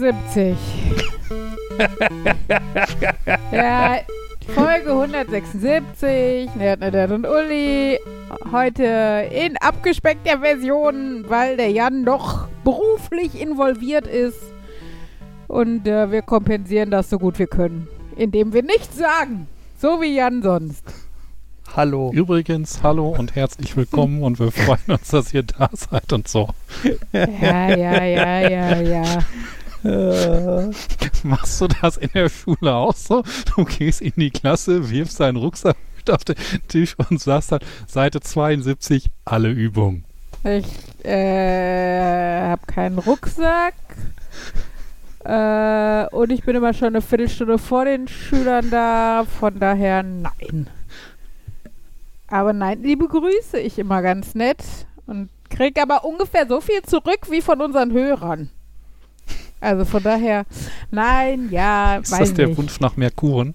176. ja, Folge 176. Nerd, Nerd und Uli. Heute in abgespeckter Version, weil der Jan doch beruflich involviert ist. Und äh, wir kompensieren das so gut wir können. Indem wir nichts sagen. So wie Jan sonst. Hallo. Übrigens, hallo und herzlich willkommen und wir freuen uns, dass ihr da seid und so. Ja, ja, ja, ja, ja. Äh, machst du das in der Schule auch so? Du gehst in die Klasse, wirfst deinen Rucksack auf den Tisch und sagst dann Seite 72, alle Übungen. Ich äh, habe keinen Rucksack. Äh, und ich bin immer schon eine Viertelstunde vor den Schülern da. Von daher nein. Aber nein, die begrüße ich immer ganz nett und kriege aber ungefähr so viel zurück wie von unseren Hörern. Also von daher, nein, ja, Ist das der nicht. Wunsch nach mehr Kuchen?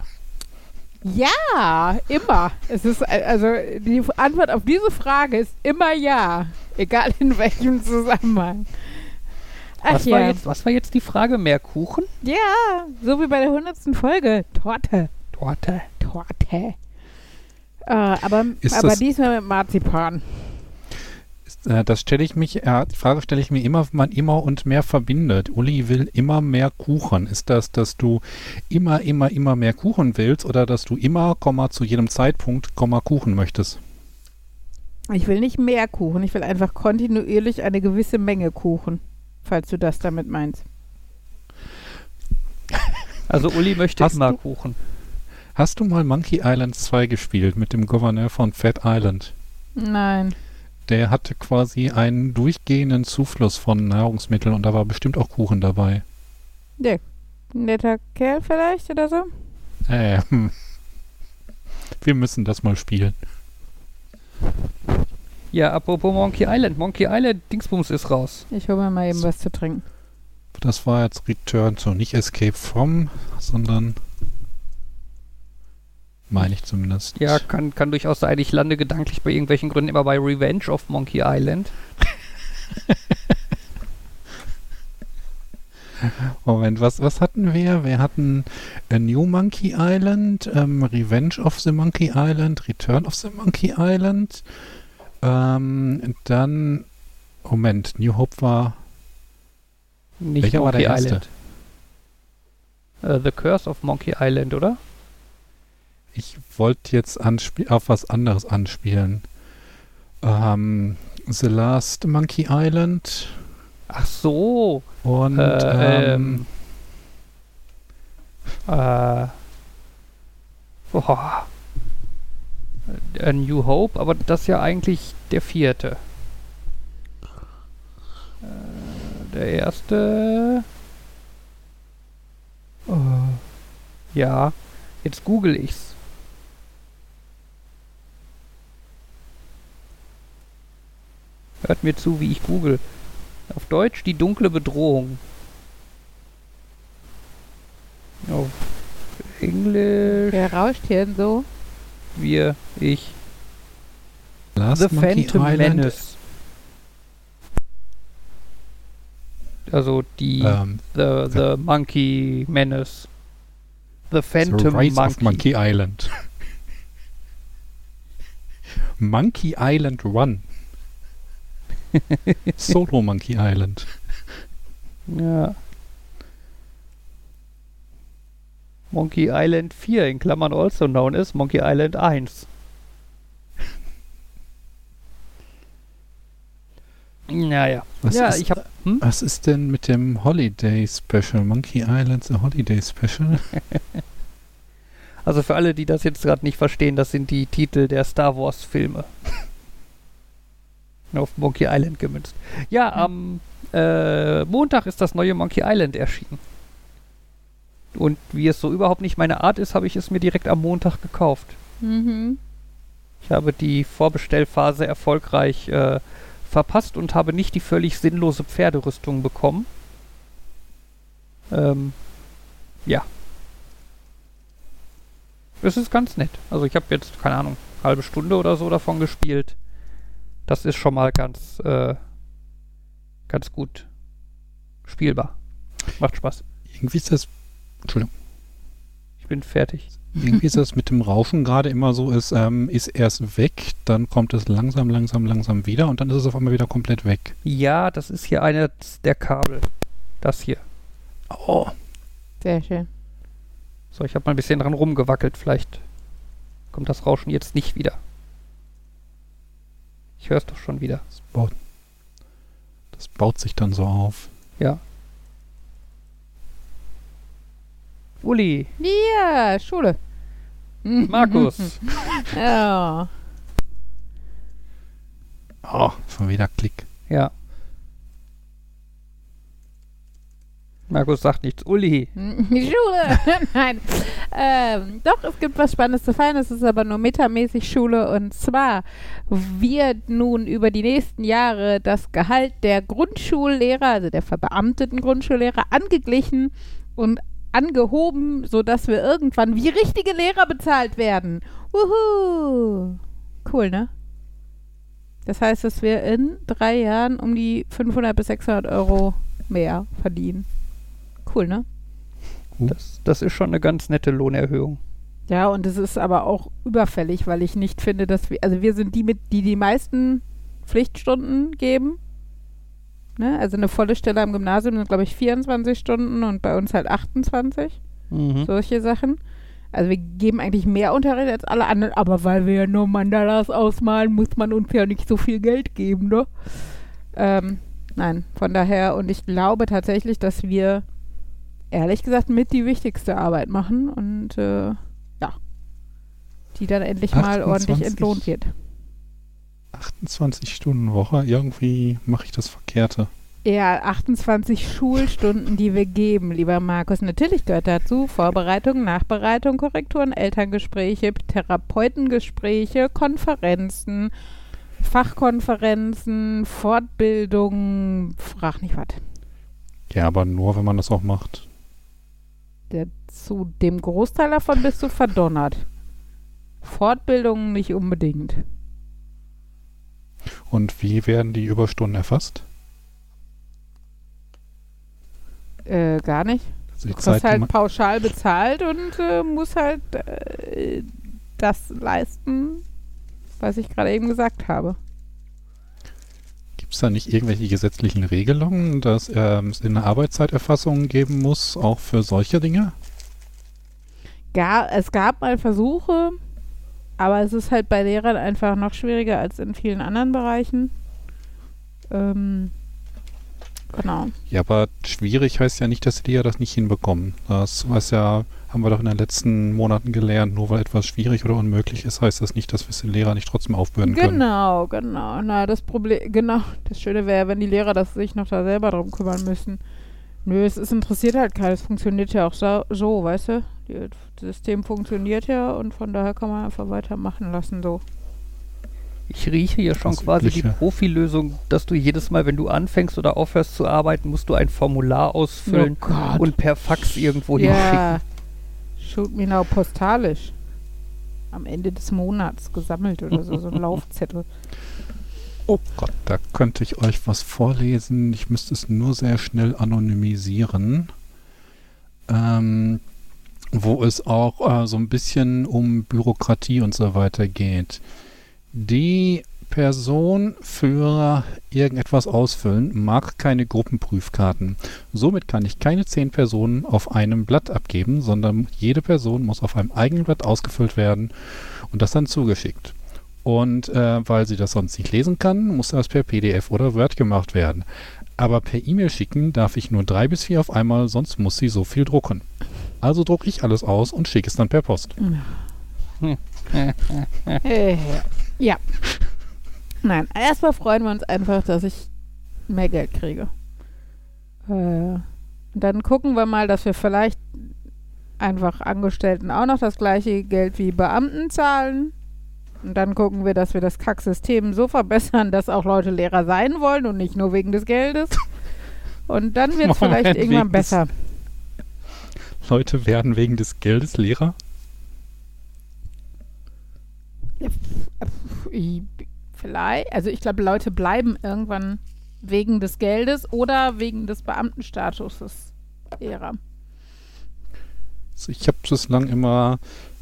Ja, immer. Es ist also die Antwort auf diese Frage ist immer ja, egal in welchem Zusammenhang. Ach was, ja. war jetzt, was war jetzt die Frage? Mehr Kuchen? Ja, so wie bei der hundertsten Folge. Torte. Torte. Torte. Äh, aber aber diesmal mit Marzipan. Äh, das stelle ich mich, äh, die Frage stelle ich mir immer, wenn man immer und mehr verbindet. Uli will immer mehr Kuchen. Ist das, dass du immer, immer, immer mehr Kuchen willst oder dass du immer, Komma, zu jedem Zeitpunkt, Komma, Kuchen möchtest? Ich will nicht mehr Kuchen, ich will einfach kontinuierlich eine gewisse Menge Kuchen, falls du das damit meinst. Also Uli möchte Hast immer Kuchen. Hast du mal Monkey Island 2 gespielt mit dem Gouverneur von Fat Island? Nein. Der hatte quasi einen durchgehenden Zufluss von Nahrungsmitteln und da war bestimmt auch Kuchen dabei. Ja. Netter Kerl vielleicht oder so? Ähm. Wir müssen das mal spielen. Ja, apropos Monkey Island. Monkey Island Dingsbums ist raus. Ich hole mir mal eben was zu trinken. Das war jetzt Return to nicht Escape from, sondern meine ich zumindest. Ja, kann, kann durchaus sein. Ich lande gedanklich bei irgendwelchen Gründen immer bei Revenge of Monkey Island. Moment, was, was hatten wir? Wir hatten A New Monkey Island, ähm, Revenge of the Monkey Island, Return of the Monkey Island. Ähm, dann, Moment, New Hope war. Nicht welcher Monkey war der erste? Uh, the Curse of Monkey Island, oder? Ich wollte jetzt auf was anderes anspielen. Ähm, The Last Monkey Island. Ach so. Und äh, ähm, äh, oh. A New Hope, aber das ist ja eigentlich der vierte. Äh, der erste. Oh. Ja, jetzt google ich's. Hört mir zu, wie ich google. Auf Deutsch die dunkle Bedrohung. Auf Englisch. Wer rauscht hier denn so? Wir, ich. Last The Monkey Phantom Island. Menace. Also die um, the, the, the, Monkey Menace. The Phantom the Rise Monkey. Of Monkey Island. Monkey Island Run. Solo Monkey Island. Ja. Monkey Island 4 in Klammern also known as Monkey Island 1. Naja. Was ja, ist, ich hab, hm? Was ist denn mit dem Holiday Special? Monkey Island The Holiday Special? also für alle, die das jetzt gerade nicht verstehen, das sind die Titel der Star Wars Filme auf Monkey Island gemünzt. Ja, am äh, Montag ist das neue Monkey Island erschienen. Und wie es so überhaupt nicht meine Art ist, habe ich es mir direkt am Montag gekauft. Mhm. Ich habe die Vorbestellphase erfolgreich äh, verpasst und habe nicht die völlig sinnlose Pferderüstung bekommen. Ähm, ja. Es ist ganz nett. Also ich habe jetzt, keine Ahnung, halbe Stunde oder so davon gespielt. Das ist schon mal ganz, äh, ganz gut spielbar. Macht Spaß. Irgendwie ist das, Entschuldigung, Ich bin fertig. irgendwie ist das mit dem Rauschen gerade immer so, es ähm, ist erst weg, dann kommt es langsam, langsam, langsam wieder und dann ist es auf einmal wieder komplett weg. Ja, das ist hier einer der Kabel. Das hier. Oh, Sehr schön. So, ich habe mal ein bisschen dran rumgewackelt. Vielleicht kommt das Rauschen jetzt nicht wieder. Ich höre es doch schon wieder. das baut, das baut sich dann so auf. Ja. Uli, Ja, Schule. Markus. Ja. Oh, schon wieder Klick. ja. Markus sagt nichts. Uli. Die Schule. Nein. Ähm, doch, es gibt was Spannendes zu feiern. Es ist aber nur metamäßig Schule. Und zwar wird nun über die nächsten Jahre das Gehalt der Grundschullehrer, also der verbeamteten Grundschullehrer, angeglichen und angehoben, sodass wir irgendwann wie richtige Lehrer bezahlt werden. Wuhu. Cool, ne? Das heißt, dass wir in drei Jahren um die 500 bis 600 Euro mehr verdienen. Cool, ne? Das, das ist schon eine ganz nette Lohnerhöhung. Ja, und es ist aber auch überfällig, weil ich nicht finde, dass wir, also wir sind die mit, die die meisten Pflichtstunden geben. Ne? Also eine volle Stelle am Gymnasium sind, glaube ich, 24 Stunden und bei uns halt 28. Mhm. Solche Sachen. Also wir geben eigentlich mehr Unterricht als alle anderen, aber weil wir ja nur Mandalas ausmalen, muss man uns ja nicht so viel Geld geben, ne? Ähm, nein, von daher, und ich glaube tatsächlich, dass wir ehrlich gesagt mit die wichtigste Arbeit machen und äh, ja, die dann endlich mal ordentlich 28. entlohnt wird. 28 Stunden Woche, irgendwie mache ich das Verkehrte. Ja, 28 Schulstunden, die wir geben, lieber Markus. Natürlich gehört dazu Vorbereitung, Nachbereitung, Korrekturen, Elterngespräche, Therapeutengespräche, Konferenzen, Fachkonferenzen, Fortbildungen, frag nicht was. Ja, aber nur, wenn man das auch macht. Der, zu dem Großteil davon bist du verdonnert. Fortbildungen nicht unbedingt. Und wie werden die Überstunden erfasst? Äh, gar nicht. Also Du die halt pauschal bezahlt und äh, musst halt äh, das leisten, was ich gerade eben gesagt habe. Gibt es da nicht irgendwelche gesetzlichen Regelungen, dass ähm, es eine Arbeitszeiterfassung geben muss, auch für solche Dinge? Gar, es gab mal Versuche, aber es ist halt bei Lehrern einfach noch schwieriger als in vielen anderen Bereichen. Ähm, genau. Ja, aber schwierig heißt ja nicht, dass die ja das nicht hinbekommen. Das weiß ja, haben wir doch in den letzten Monaten gelernt. Nur weil etwas schwierig oder unmöglich ist, heißt das nicht, dass wir es den Lehrern nicht trotzdem aufbürden können. Genau, genau. Na, das Problem, genau. Das Schöne wäre, wenn die Lehrer das sich noch da selber drum kümmern müssen. Nö, es ist interessiert halt keinen. Es funktioniert ja auch so, so weißt du? Die, das System funktioniert ja und von daher kann man einfach weitermachen lassen so. Ich rieche hier schon Das quasi die Übliche. Profilösung, dass du jedes Mal, wenn du anfängst oder aufhörst zu arbeiten, musst du ein Formular ausfüllen oh und per Fax irgendwo hinschicken. Shoot me now postalisch. Am Ende des Monats gesammelt oder so, so ein Laufzettel. Oh Gott, da könnte ich euch was vorlesen. Ich müsste es nur sehr schnell anonymisieren. Ähm, wo es auch äh, so ein bisschen um Bürokratie und so weiter geht. Die Person für irgendetwas ausfüllen mag keine Gruppenprüfkarten. Somit kann ich keine zehn Personen auf einem Blatt abgeben, sondern jede Person muss auf einem eigenen Blatt ausgefüllt werden und das dann zugeschickt. Und äh, weil sie das sonst nicht lesen kann, muss das per PDF oder Word gemacht werden. Aber per E-Mail schicken darf ich nur drei bis vier auf einmal, sonst muss sie so viel drucken. Also drucke ich alles aus und schicke es dann per Post. Äh, ja. Nein, erstmal freuen wir uns einfach, dass ich mehr Geld kriege. Äh, dann gucken wir mal, dass wir vielleicht einfach Angestellten auch noch das gleiche Geld wie Beamten zahlen. Und dann gucken wir, dass wir das Kacksystem so verbessern, dass auch Leute Lehrer sein wollen und nicht nur wegen des Geldes. Und dann wird es vielleicht irgendwann besser. Leute werden wegen des Geldes Lehrer? Ich- Vielleicht, also ich glaube, Leute bleiben irgendwann wegen des Geldes oder wegen des Beamtenstatuses Lehrer. Also ich habe bislang immer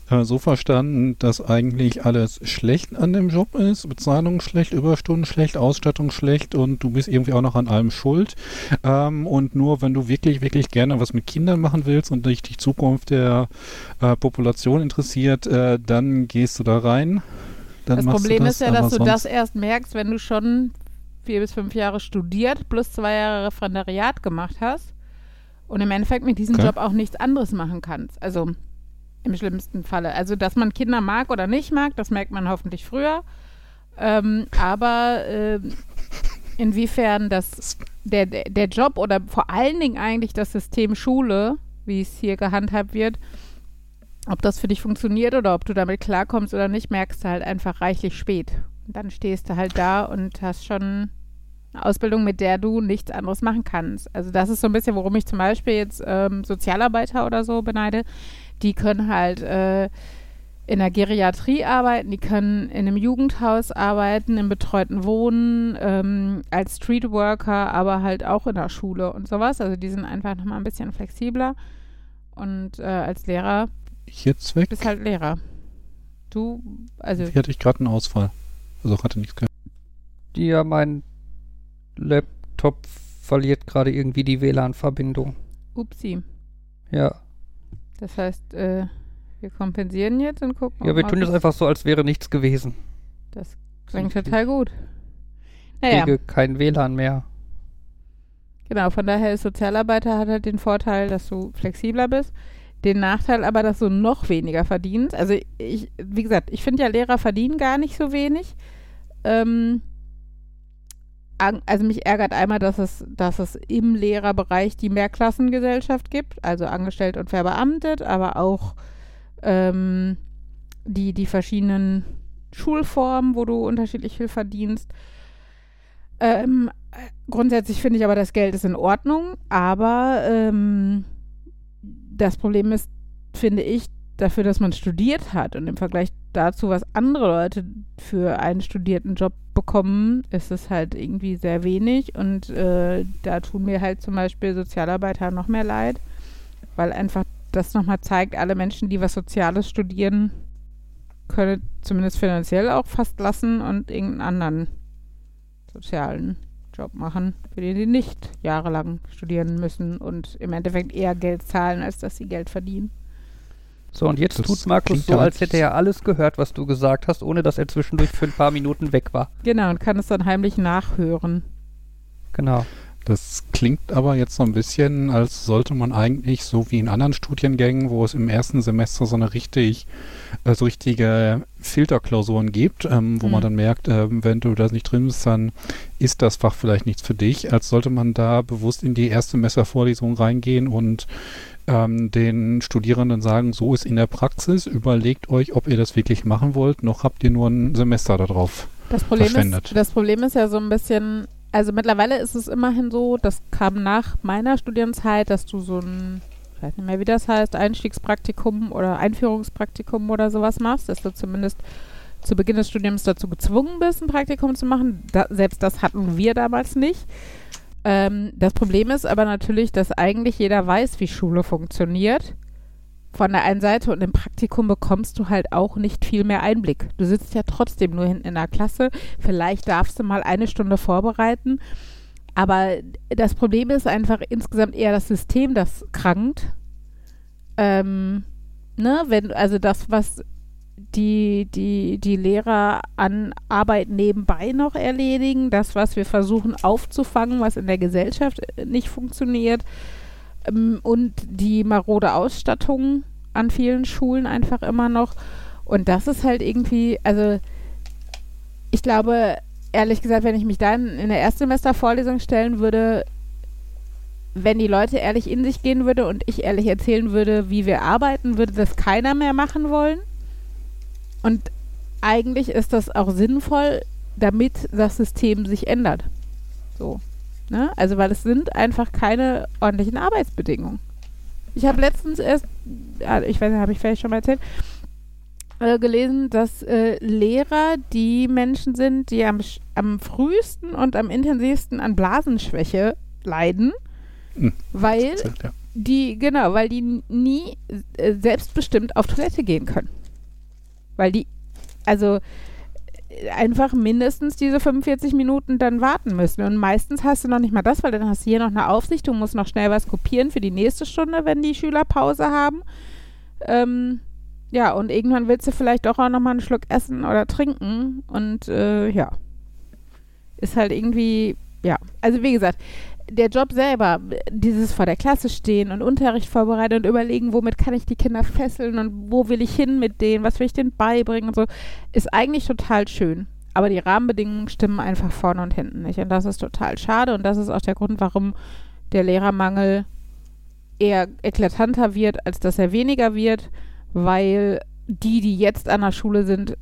äh, so verstanden, dass eigentlich alles schlecht an dem Job ist. Bezahlung schlecht, Überstunden schlecht, Ausstattung schlecht und du bist irgendwie auch noch an allem schuld. Ähm, und nur wenn du wirklich, wirklich gerne was mit Kindern machen willst und dich die Zukunft der äh, Population interessiert, äh, dann gehst du da rein. Dann das Problem das, ist ja, dass du das erst merkst, wenn du schon vier bis fünf Jahre studiert plus zwei Jahre Referendariat gemacht hast und im Endeffekt mit diesem Okay. Job auch nichts anderes machen kannst. Also im schlimmsten Falle. Also, dass man Kinder mag oder nicht mag, das merkt man hoffentlich früher. Ähm, aber ähm, inwiefern das der, der Job oder vor allen Dingen eigentlich das System Schule, wie es hier gehandhabt wird, ob das für dich funktioniert oder ob du damit klarkommst oder nicht, merkst du halt einfach reichlich spät. Und dann stehst du halt da und hast schon eine Ausbildung, mit der du nichts anderes machen kannst. Also das ist so ein bisschen, worum ich zum Beispiel jetzt ähm, Sozialarbeiter oder so beneide. Die können halt äh, in der Geriatrie arbeiten, die können in einem Jugendhaus arbeiten, im betreuten Wohnen, ähm, als Streetworker, aber halt auch in der Schule und sowas. Also die sind einfach nochmal ein bisschen flexibler. Und äh, als Lehrer jetzt weg. bist halt Lehrer. Du, also Hier hatte ich gerade einen Ausfall. Also hatte nichts gehört. Ja, mein Laptop verliert gerade irgendwie die WLAN-Verbindung. upsi. Ja. Das heißt, äh, wir kompensieren jetzt und gucken. Ja, wir tun das einfach so, als wäre nichts gewesen. Das klingt total gut. Naja, Kriege kein WLAN mehr. genau. Von daher ist Sozialarbeiter hat halt den Vorteil, dass du flexibler bist. Den Nachteil aber, dass du noch weniger verdienst. Also ich, wie gesagt, ich finde ja Lehrer verdienen gar nicht so wenig. Ähm, also mich ärgert einmal, dass es, dass es im Lehrerbereich die Mehrklassengesellschaft gibt, also angestellt und verbeamtet, aber auch ähm, die, die verschiedenen Schulformen, wo du unterschiedlich viel verdienst. Ähm, grundsätzlich finde ich aber, das Geld ist in Ordnung, aber ähm, das Problem ist, finde ich, dafür, dass man studiert hat und im Vergleich dazu, was andere Leute für einen studierten Job bekommen, ist es halt irgendwie sehr wenig und äh, da tun mir halt zum Beispiel Sozialarbeiter noch mehr leid, weil einfach das nochmal zeigt, alle Menschen, die was Soziales studieren, können zumindest finanziell auch fast lassen und irgendeinen anderen sozialen Job machen, für den die nicht jahrelang studieren müssen und im Endeffekt eher Geld zahlen, als dass sie Geld verdienen. So, und jetzt Das tut Markus so, als hätte er alles gehört, was du gesagt hast, ohne dass er zwischendurch für ein paar Minuten weg war. Genau, und kann es dann heimlich nachhören. Genau. Das klingt aber jetzt so ein bisschen, als sollte man eigentlich, so wie in anderen Studiengängen, wo es im ersten Semester so eine richtig, äh, so richtige Filterklausuren gibt, ähm, wo Mhm. man dann merkt, ähm, wenn du da nicht drin bist, dann ist das Fach vielleicht nichts für dich, als sollte man da bewusst in die Erstsemestervorlesung reingehen und ähm, den Studierenden sagen, so ist in der Praxis, überlegt euch, ob ihr das wirklich machen wollt, noch habt ihr nur ein Semester darauf. Das Problem, ist, das Problem ist ja so ein bisschen, also mittlerweile ist es immerhin so, das kam nach meiner Studienzeit, dass du so ein, ich weiß nicht mehr, wie das heißt, Einstiegspraktikum oder Einführungspraktikum oder sowas machst, dass du zumindest zu Beginn des Studiums dazu gezwungen bist, ein Praktikum zu machen. Da, selbst das hatten wir damals nicht. Ähm, das Problem ist aber natürlich, dass eigentlich jeder weiß, wie Schule funktioniert. Von der einen Seite und im Praktikum bekommst du halt auch nicht viel mehr Einblick. Du sitzt ja trotzdem nur hinten in der Klasse. Vielleicht darfst du mal eine Stunde vorbereiten. Aber das Problem ist einfach insgesamt eher das System, das krankt. Ähm, ne, wenn, also das, was die, die, die Lehrer an Arbeit nebenbei noch erledigen, das, was wir versuchen aufzufangen, was in der Gesellschaft äh, nicht funktioniert, ähm, und die marode Ausstattung an vielen Schulen einfach immer noch. Und das ist halt irgendwie, also ich glaube, ehrlich gesagt, wenn ich mich dann in der Erstsemestervorlesung stellen würde, wenn die Leute ehrlich in sich gehen würde und ich ehrlich erzählen würde, wie wir arbeiten, würde das keiner mehr machen wollen. Und eigentlich ist das auch sinnvoll, damit das System sich ändert. So. Ne? Also, weil es sind einfach keine ordentlichen Arbeitsbedingungen. Ich habe letztens erst, ich weiß nicht, habe ich vielleicht schon mal erzählt, äh, gelesen, dass äh, Lehrer die Menschen sind, die am, am frühesten und am intensivsten an Blasenschwäche leiden, Hm. weil Erzählt, ja. die, genau, weil die nie äh, selbstbestimmt auf Toilette gehen können. Weil die, also einfach mindestens diese 45 Minuten dann warten müssen. Und meistens hast du noch nicht mal das, weil dann hast du hier noch eine Aufsicht, du musst noch schnell was kopieren für die nächste Stunde, wenn die Schüler Pause haben. Ähm, ja, und irgendwann willst du vielleicht auch noch mal einen Schluck essen oder trinken. Und äh, ja, ist halt irgendwie, ja. Also wie gesagt, der Job selber, dieses vor der Klasse stehen und Unterricht vorbereiten und überlegen, womit kann ich die Kinder fesseln und wo will ich hin mit denen, was will ich denen beibringen und so, ist eigentlich total schön. Aber die Rahmenbedingungen stimmen einfach vorne und hinten nicht. Und das ist total schade. Und das ist auch der Grund, warum der Lehrermangel eher eklatanter wird, als dass er weniger wird, weil die, die jetzt an der Schule sind,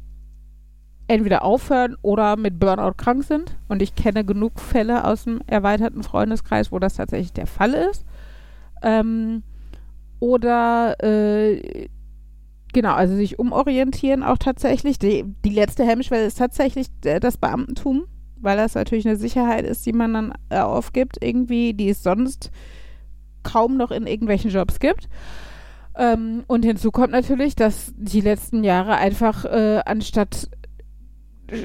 entweder aufhören oder mit Burnout krank sind. Und ich kenne genug Fälle aus dem erweiterten Freundeskreis, wo das tatsächlich der Fall ist. Ähm, oder äh, genau, also sich umorientieren auch tatsächlich. Die, die letzte Hemmschwelle ist tatsächlich äh, das Beamtentum, weil das natürlich eine Sicherheit ist, die man dann äh, aufgibt, irgendwie, die es sonst kaum noch in irgendwelchen Jobs gibt. Ähm, und hinzu kommt natürlich, dass die letzten Jahre einfach äh, anstatt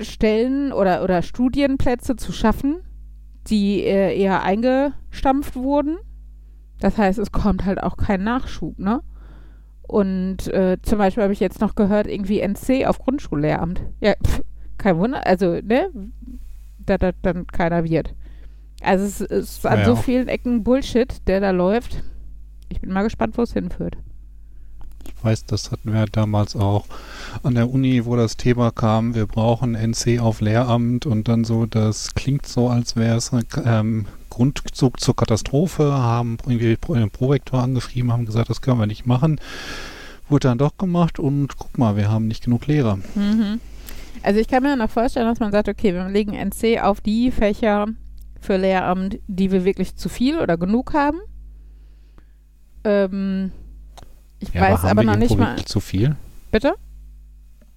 Stellen oder, oder Studienplätze zu schaffen, die äh, eher eingestampft wurden. Das heißt, es kommt halt auch kein Nachschub, ne? Und äh, zum Beispiel habe ich jetzt noch gehört, irgendwie NC auf Grundschullehramt. Ja, pf, kein Wunder, also, ne? Da, da dann keiner wird. Also es ist an Ja, so vielen Ecken Bullshit, der da läuft. Ich bin mal gespannt, wo es hinführt. Weiß, das hatten wir damals auch an der Uni, wo das Thema kam, wir brauchen NC auf Lehramt und dann so, das klingt so, als wäre es ein ähm, Grundzug zur Katastrophe, haben irgendwie den Prorektor angeschrieben, haben gesagt, das können wir nicht machen. Wurde dann doch gemacht und guck mal, wir haben nicht genug Lehrer. Mhm. Also ich kann mir noch vorstellen, dass man sagt, okay, wir legen NC auf die Fächer für Lehramt, die wir wirklich zu viel oder genug haben. Ähm, ich Ja, weiß haben aber wir noch nicht irgendwo mal. wirklich zu viel? Bitte?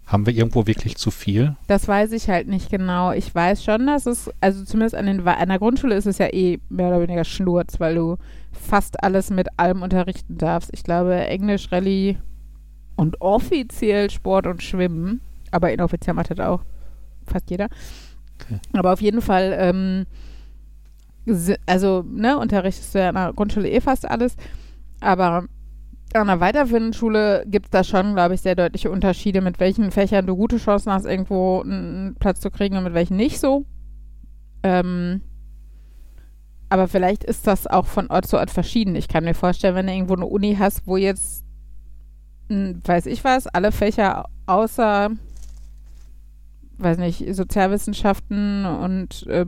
Haben wir irgendwo wirklich zu viel? Das weiß ich halt nicht genau. Ich weiß schon, dass es, also zumindest an, den, an der Grundschule ist es ja eh mehr oder weniger Schnurz, weil du fast alles mit allem unterrichten darfst. Ich glaube, Englisch, Rallye und offiziell Sport und Schwimmen, aber inoffiziell macht das auch fast jeder. Okay. Aber auf jeden Fall, ähm, also, ne, unterrichtest du ja an der Grundschule eh fast alles, aber an der weiterführenden Schule gibt es da schon, glaube ich, sehr deutliche Unterschiede, mit welchen Fächern du gute Chancen hast, irgendwo einen Platz zu kriegen und mit welchen nicht so. Ähm, aber vielleicht ist das auch von Ort zu Ort verschieden. Ich kann mir vorstellen, wenn du irgendwo eine Uni hast, wo jetzt, weiß ich was, alle Fächer außer, weiß nicht, Sozialwissenschaften und äh,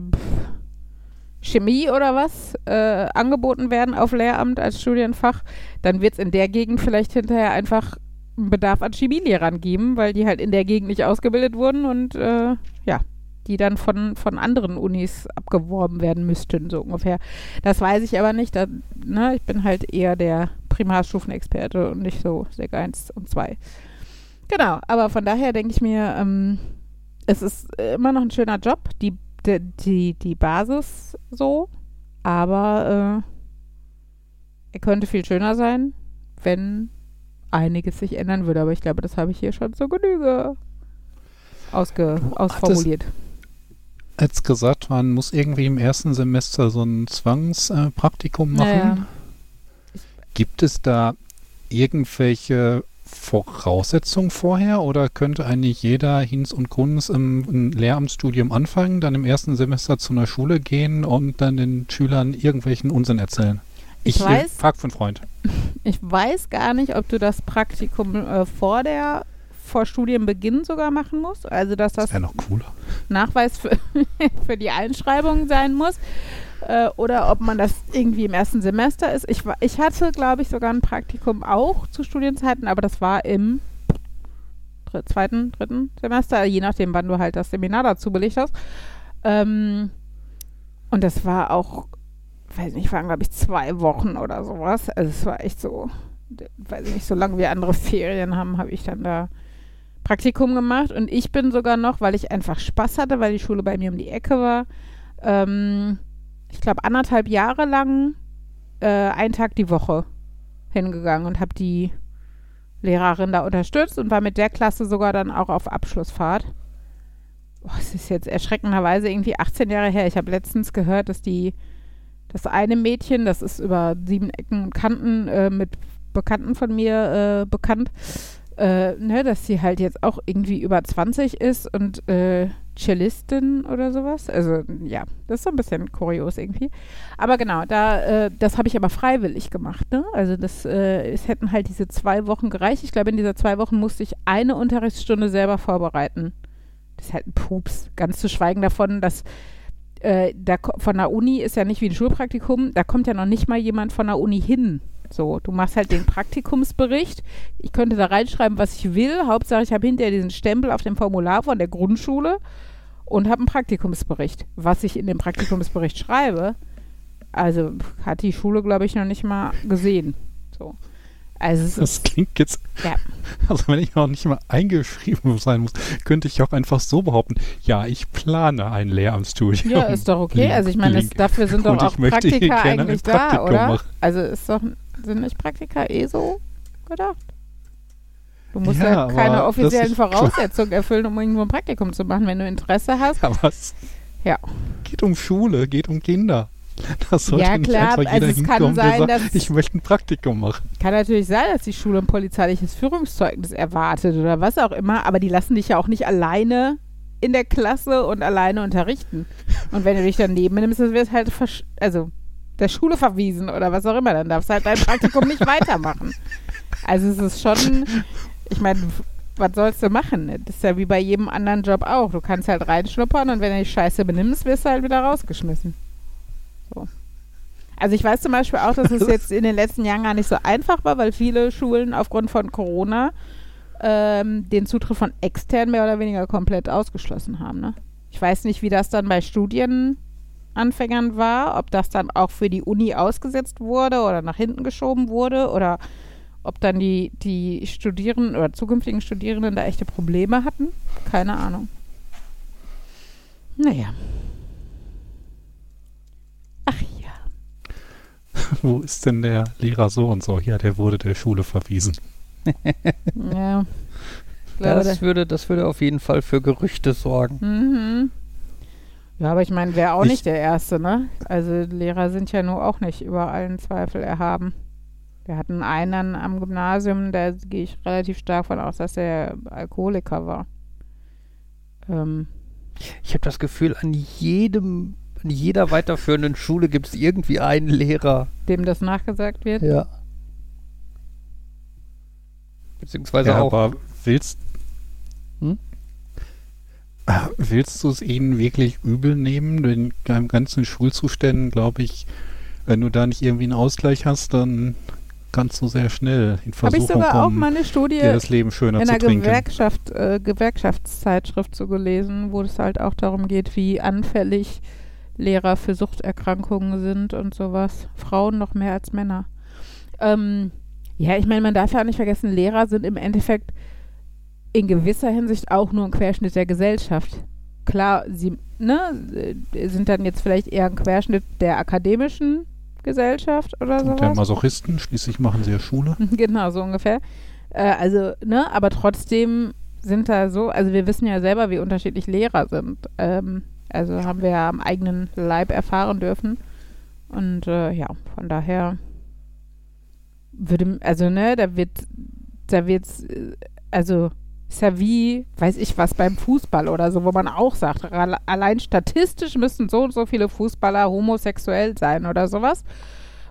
Chemie oder was äh, angeboten werden auf Lehramt als Studienfach, dann wird es in der Gegend vielleicht hinterher einfach einen Bedarf an Chemielehrern geben, weil die halt in der Gegend nicht ausgebildet wurden und äh, ja, die dann von, von anderen Unis abgeworben werden müssten, so ungefähr. Das weiß ich aber nicht. Da, ne, ich bin halt eher der Primarstufenexperte und nicht so Sek 1 und 2. Genau, aber von daher denke ich mir, ähm, es ist immer noch ein schöner Job, die, die, die, die Basis so, aber äh, er könnte viel schöner sein, wenn einiges sich ändern würde. Aber ich glaube, das habe ich hier schon zur Genüge ausge, ausformuliert. Jetzt gesagt, man muss irgendwie im ersten Semester so ein Zwangspraktikum machen. Naja. Gibt es da irgendwelche Voraussetzungen vorher oder könnte eigentlich jeder Hinz und Kunz im, ein Lehramtsstudium anfangen, dann im ersten Semester zu einer Schule gehen und dann den Schülern irgendwelchen Unsinn erzählen? Ich äh, weiß- frag einen Freund. Ich weiß gar nicht, ob du das Praktikum äh, vor der vor Studienbeginn sogar machen musst. Also dass das Das noch cooler. Nachweis für, für die Einschreibung sein muss. Äh, oder ob man das irgendwie im ersten Semester ist. Ich, ich hatte, glaube ich, sogar ein Praktikum auch zu Studienzeiten, aber das war im zweiten, dritten Semester, je nachdem, wann du halt das Seminar dazu belegt hast. Ähm, und das war auch, weiß nicht, waren, glaube ich, zwei Wochen oder sowas. Also es war echt so, weiß ich nicht, so lange wie andere Ferien haben, habe ich dann da Praktikum gemacht und ich bin sogar noch, weil ich einfach Spaß hatte, weil die Schule bei mir um die Ecke war, ähm, ich glaube anderthalb Jahre lang äh, einen Tag die Woche hingegangen und habe die Lehrerin da unterstützt und war mit der Klasse sogar dann auch auf Abschlussfahrt. Es ist jetzt erschreckenderweise irgendwie 18 Jahre her. Ich habe letztens gehört, dass die, das eine Mädchen, das ist über sieben Ecken und Kanten äh, mit Bekannten von mir äh, bekannt, äh, ne, dass sie halt jetzt auch irgendwie über 20 ist und äh, Cellistin oder sowas. Also ja, das ist so ein bisschen kurios irgendwie. Aber genau, da, äh, das habe ich aber freiwillig gemacht. Ne? Also das, äh, es hätten halt diese zwei Wochen gereicht. Ich glaube, in dieser zwei Wochen musste ich eine Unterrichtsstunde selber vorbereiten. Das ist halt ein Pups. Ganz zu schweigen davon, dass äh, da, von der Uni ist ja nicht wie ein Schulpraktikum, da kommt ja noch nicht mal jemand von der Uni hin. So, du machst halt den Praktikumsbericht. Ich könnte da reinschreiben, was ich will. Hauptsache, ich habe hinterher diesen Stempel auf dem Formular von der Grundschule und habe einen Praktikumsbericht. Was ich in dem Praktikumsbericht schreibe, also hat die Schule, glaube ich, noch nicht mal gesehen. So. Also es Das klingt jetzt, ja. also wenn ich noch nicht mal eingeschrieben sein muss, könnte ich auch einfach so behaupten, ja, ich plane ein Lehramtsstudium. ja, ist doch okay. Link, Also ich meine, dafür sind doch auch Praktika eigentlich da, oder? machen. Also ist doch, sind nicht Praktika eh so gedacht? Du musst Ja, ja, keine offiziellen Voraussetzungen erfüllen, um irgendwo ein Praktikum zu machen. Wenn du Interesse hast, Aber es Ja. geht um Schule, geht um Kinder. Das sollte Ja, nicht klar, einfach also jeder es kann sein, sagt, dass- ich möchte ein Praktikum machen. Kann natürlich sein, dass die Schule ein polizeiliches Führungszeugnis erwartet oder was auch immer, aber die lassen dich ja auch nicht alleine in der Klasse und alleine unterrichten. Und wenn du dich daneben nimmst, dann wirst du halt versch also der Schule verwiesen oder was auch immer, dann darfst du halt dein Praktikum nicht weitermachen. Also es ist schon, ich meine, was sollst du machen? Das ist ja wie bei jedem anderen Job auch. Du kannst halt reinschnuppern und wenn du dich scheiße benimmst, wirst du halt wieder rausgeschmissen. So. Also ich weiß zum Beispiel auch, dass es jetzt in den letzten Jahren gar nicht so einfach war, weil viele Schulen aufgrund von Corona ähm, den Zutritt von extern mehr oder weniger komplett ausgeschlossen haben. Ne? Ich weiß nicht, wie das dann bei Studienanfängern war, ob das dann auch für die Uni ausgesetzt wurde oder nach hinten geschoben wurde oder ob dann die, die Studierenden oder zukünftigen Studierenden da echte Probleme hatten. Keine Ahnung. Naja. Ach ja. Wo ist denn der Lehrer so und so? Ja, der wurde der Schule verwiesen. Ja. Glaube, Das würde, das würde auf jeden Fall für Gerüchte sorgen. Mhm. Ja, aber ich meine, wäre auch Ich- nicht der Erste, ne? Also Lehrer sind ja nur auch nicht über allen Zweifel erhaben. Wir hatten einen am Gymnasium, da gehe ich relativ stark von aus, dass er Alkoholiker war. Ähm, Ich habe das Gefühl, an jedem, an jeder weiterführenden Schule gibt es irgendwie einen Lehrer. dem das nachgesagt wird. Ja. Beziehungsweise ja, auch. aber willst, Hm? Willst du es ihnen wirklich übel nehmen? Den deinem ganzen Schulzuständen, glaube ich, wenn du da nicht irgendwie einen Ausgleich hast, dann kannst du sehr schnell in Habe ich Versuchung sogar auch kommen, mal eine Studie in einer. Gewerkschaft, äh, Gewerkschaftszeitschrift so gelesen, wo es halt auch darum geht, wie anfällig Lehrer für Suchterkrankungen sind und sowas. Frauen noch mehr als Männer. Ähm, ja, ich meine, man darf ja auch nicht vergessen, Lehrer sind im Endeffekt in gewisser Hinsicht auch nur ein Querschnitt der Gesellschaft. Klar, sie ne, sind dann jetzt vielleicht eher ein Querschnitt der akademischen Gesellschaft oder Und der. Masochisten, schließlich machen sie ja Schule. genau, so ungefähr. Äh, also, ne, aber trotzdem sind da so, also wir wissen ja selber, wie unterschiedlich Lehrer sind. Ähm, also haben wir ja am eigenen Leib erfahren dürfen. Und äh, ja, von daher würde, also ne, da wird, da wird's, äh, also ist ja wie, weiß ich was, beim Fußball oder so, wo man auch sagt, allein statistisch müssen so und so viele Fußballer homosexuell sein oder sowas.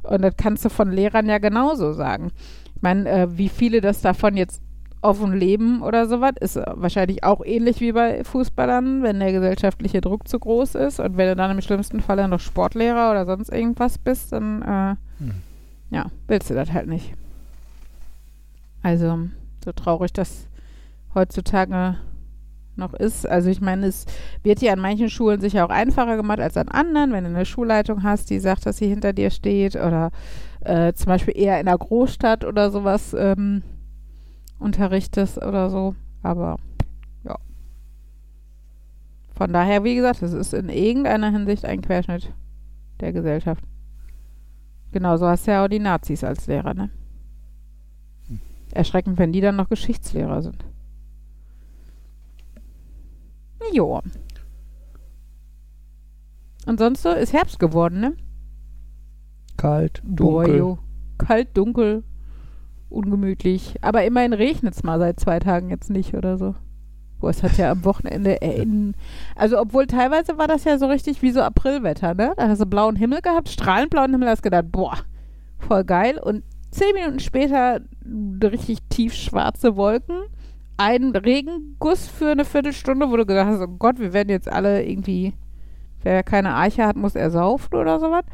Und das kannst du von Lehrern ja genauso sagen. Ich meine, äh, wie viele das davon jetzt offen leben oder sowas, ist äh, wahrscheinlich auch ähnlich wie bei Fußballern, wenn der gesellschaftliche Druck zu groß ist und wenn du dann im schlimmsten Falle noch Sportlehrer oder sonst irgendwas bist, dann äh, Hm. ja, willst du das halt nicht. Also, so traurig das heutzutage noch ist. Also ich meine, es wird ja an manchen Schulen sicher auch einfacher gemacht als an anderen, wenn du eine Schulleitung hast, die sagt, dass sie hinter dir steht oder äh, zum Beispiel eher in einer Großstadt oder sowas ähm, unterrichtest oder so. Aber ja. Von daher, wie gesagt, es ist in irgendeiner Hinsicht ein Querschnitt der Gesellschaft. Genauso hast du ja auch die Nazis als Lehrer, ne? Erschreckend, wenn die dann noch Geschichtslehrer sind. Jo. Und sonst so ist Herbst geworden, ne? Kalt, Boah, dunkel. jo. Kalt, dunkel, ungemütlich. Aber immerhin regnet es mal seit zwei Tagen jetzt nicht oder so. Boah, es hat ja am Wochenende äh, in, Also, obwohl teilweise war das ja so richtig wie so Aprilwetter, ne? Da hast du blauen Himmel gehabt, strahlend blauen Himmel, hast gedacht, boah, voll geil. Und zehn Minuten später richtig tiefschwarze Wolken. Ein Regenguss für eine Viertelstunde, wo du gedacht hast, oh Gott, wir werden jetzt alle irgendwie, wer keine Eiche hat, muss ersaufen oder sowas.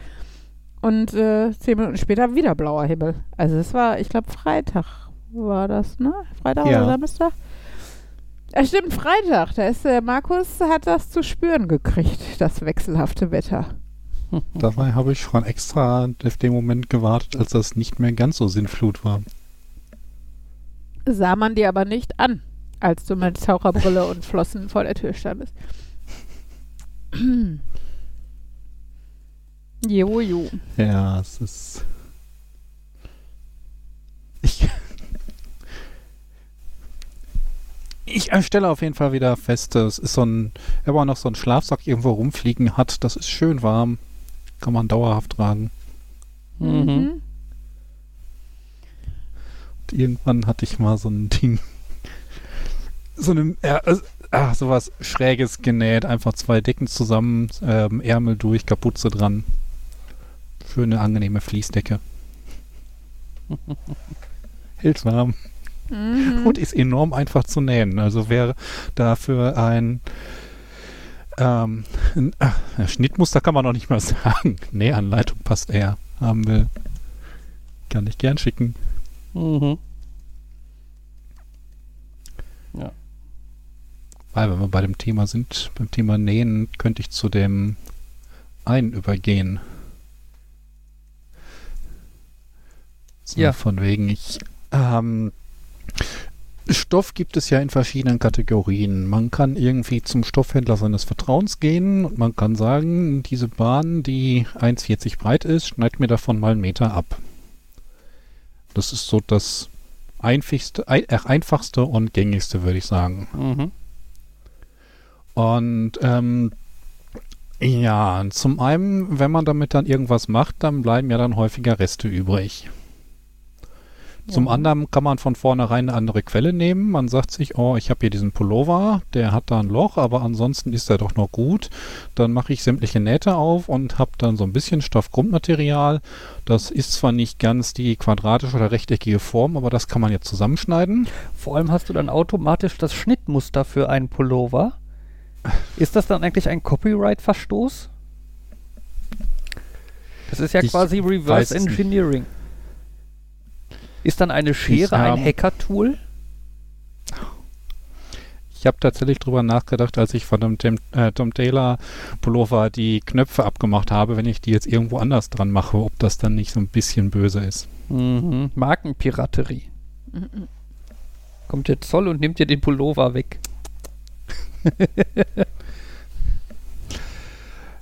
Und äh, zehn Minuten später wieder blauer Himmel. Also es war, ich glaube, Freitag war das, ne? Freitag Ja. oder Samstag? Ja, stimmt, Freitag. Da ist der Markus, hat das zu spüren gekriegt, das wechselhafte Wetter. Dabei habe ich schon extra auf den Moment gewartet, als das nicht mehr ganz so Sinnflut war. Sah man dir aber nicht an, als du mit Taucherbrille und Flossen vor der Tür standest. jo, jo. Ja, es ist. Ich. Ich stelle auf jeden Fall wieder fest, es ist so ein, wenn man noch so einen Schlafsack irgendwo rumfliegen hat, das ist schön warm. Kann man dauerhaft tragen. Mhm. Irgendwann hatte ich mal so ein Ding. So eine, äh, äh, ah, sowas Schräges genäht. Einfach zwei Decken zusammen, ähm, Ärmel durch, Kapuze dran. Schöne, angenehme Fließdecke. Hält warm. Mhm. und ist enorm einfach zu nähen. Also wer dafür ein, ähm, ein ach, ja, Schnittmuster kann man noch nicht mal sagen. Nähanleitung passt eher. Haben will. Kann ich gern schicken. Mhm. Weil, wenn wir bei dem Thema sind, beim Thema Nähen, könnte ich zu dem einen übergehen. So, Ja. Von wegen, ich. Ähm, Stoff gibt es ja in verschiedenen Kategorien. Man kann irgendwie zum Stoffhändler seines Vertrauens gehen und man kann sagen, diese Bahn, die 1,40 breit ist, schneid mir davon mal einen Meter ab. Das ist so das einfachste, ein, äh, einfachste und gängigste, würde ich sagen. Mhm. Und ähm, ja, zum einen, wenn man damit dann irgendwas macht, dann bleiben ja dann häufiger Reste übrig. Zum anderen kann man von vornherein eine andere Quelle nehmen. Man sagt sich, oh, ich habe hier diesen Pullover, der hat da ein Loch, aber ansonsten ist er doch noch gut. Dann mache ich sämtliche Nähte auf und habe dann so ein bisschen Stoffgrundmaterial. Das ist zwar nicht ganz die quadratische oder rechteckige Form, aber das kann man jetzt zusammenschneiden. Vor allem hast du dann automatisch das Schnittmuster für einen Pullover. Ist das dann eigentlich ein Copyright-Verstoß? Das ist ja Ich quasi Reverse es nicht. Ist dann eine Schere ein ähm, Hacker-Tool? Ich habe tatsächlich drüber nachgedacht, als ich von dem Tim, äh, Tom Taylor Pullover die Knöpfe abgemacht habe, wenn ich die jetzt irgendwo anders dran mache, ob das dann nicht so ein bisschen böse ist. Mhm. Markenpiraterie. Mhm. Kommt der Zoll und nimmt dir den Pullover weg.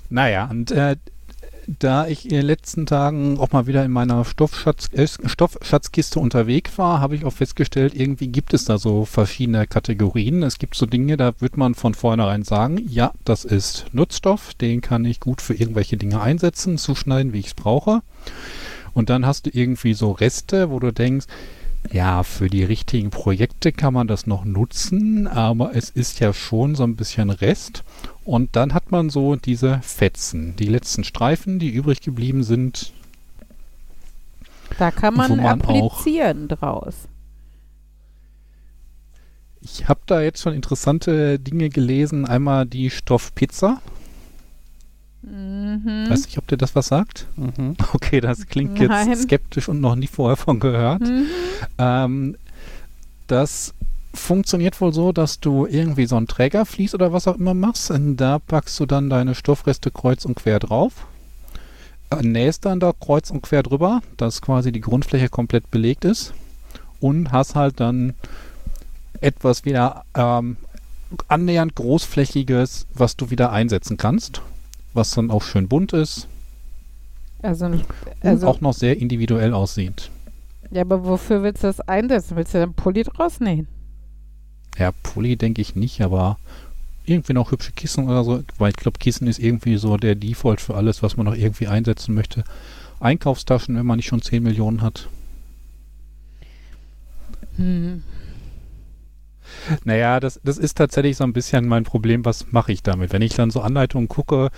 Naja, und äh, da ich in den letzten Tagen auch mal wieder in meiner Stoffschatz, äh, Stoffschatzkiste unterwegs war, habe ich auch festgestellt, irgendwie gibt es da so verschiedene Kategorien. Es gibt so Dinge, da wird man von vornherein sagen, ja, das ist Nutzstoff, den kann ich gut für irgendwelche Dinge einsetzen, zuschneiden, wie ich es brauche. Und dann hast du irgendwie so Reste, wo du denkst, ja, für die richtigen Projekte kann man das noch nutzen, aber es ist ja schon so ein bisschen Rest. Und dann hat man so diese Fetzen, die letzten Streifen, die übrig geblieben sind. Da kann man, man applizieren draus. Ich habe da jetzt schon interessante Dinge gelesen. Einmal die Stoffpizza. Mhm. Weiß nicht, ob dir das was sagt. Mhm. Okay, das klingt Nein. jetzt skeptisch und noch nie vorher von gehört. Mhm. Ähm, das funktioniert wohl so, dass du irgendwie so ein Trägervlies oder was auch immer machst. Und da packst du dann deine Stoffreste kreuz und quer drauf. äh, Nähst dann da kreuz und quer drüber, dass quasi die Grundfläche komplett belegt ist. Und hast halt dann etwas wieder ähm, annähernd großflächiges, was du wieder einsetzen kannst. Was dann auch schön bunt ist Also, und also auch noch sehr individuell aussieht. Ja, aber wofür willst du das einsetzen? Willst du dann Pulli draus nähen? Ja, Pulli denke ich nicht, aber irgendwie noch hübsche Kissen oder so, weil ich glaube, Kissen ist irgendwie so der Default für alles, was man noch irgendwie einsetzen möchte. Einkaufstaschen, wenn man nicht schon 10 Millionen hat. Hm. Naja, das, das ist tatsächlich so ein bisschen mein Problem, was mache ich damit? Wenn ich dann so Anleitungen gucke,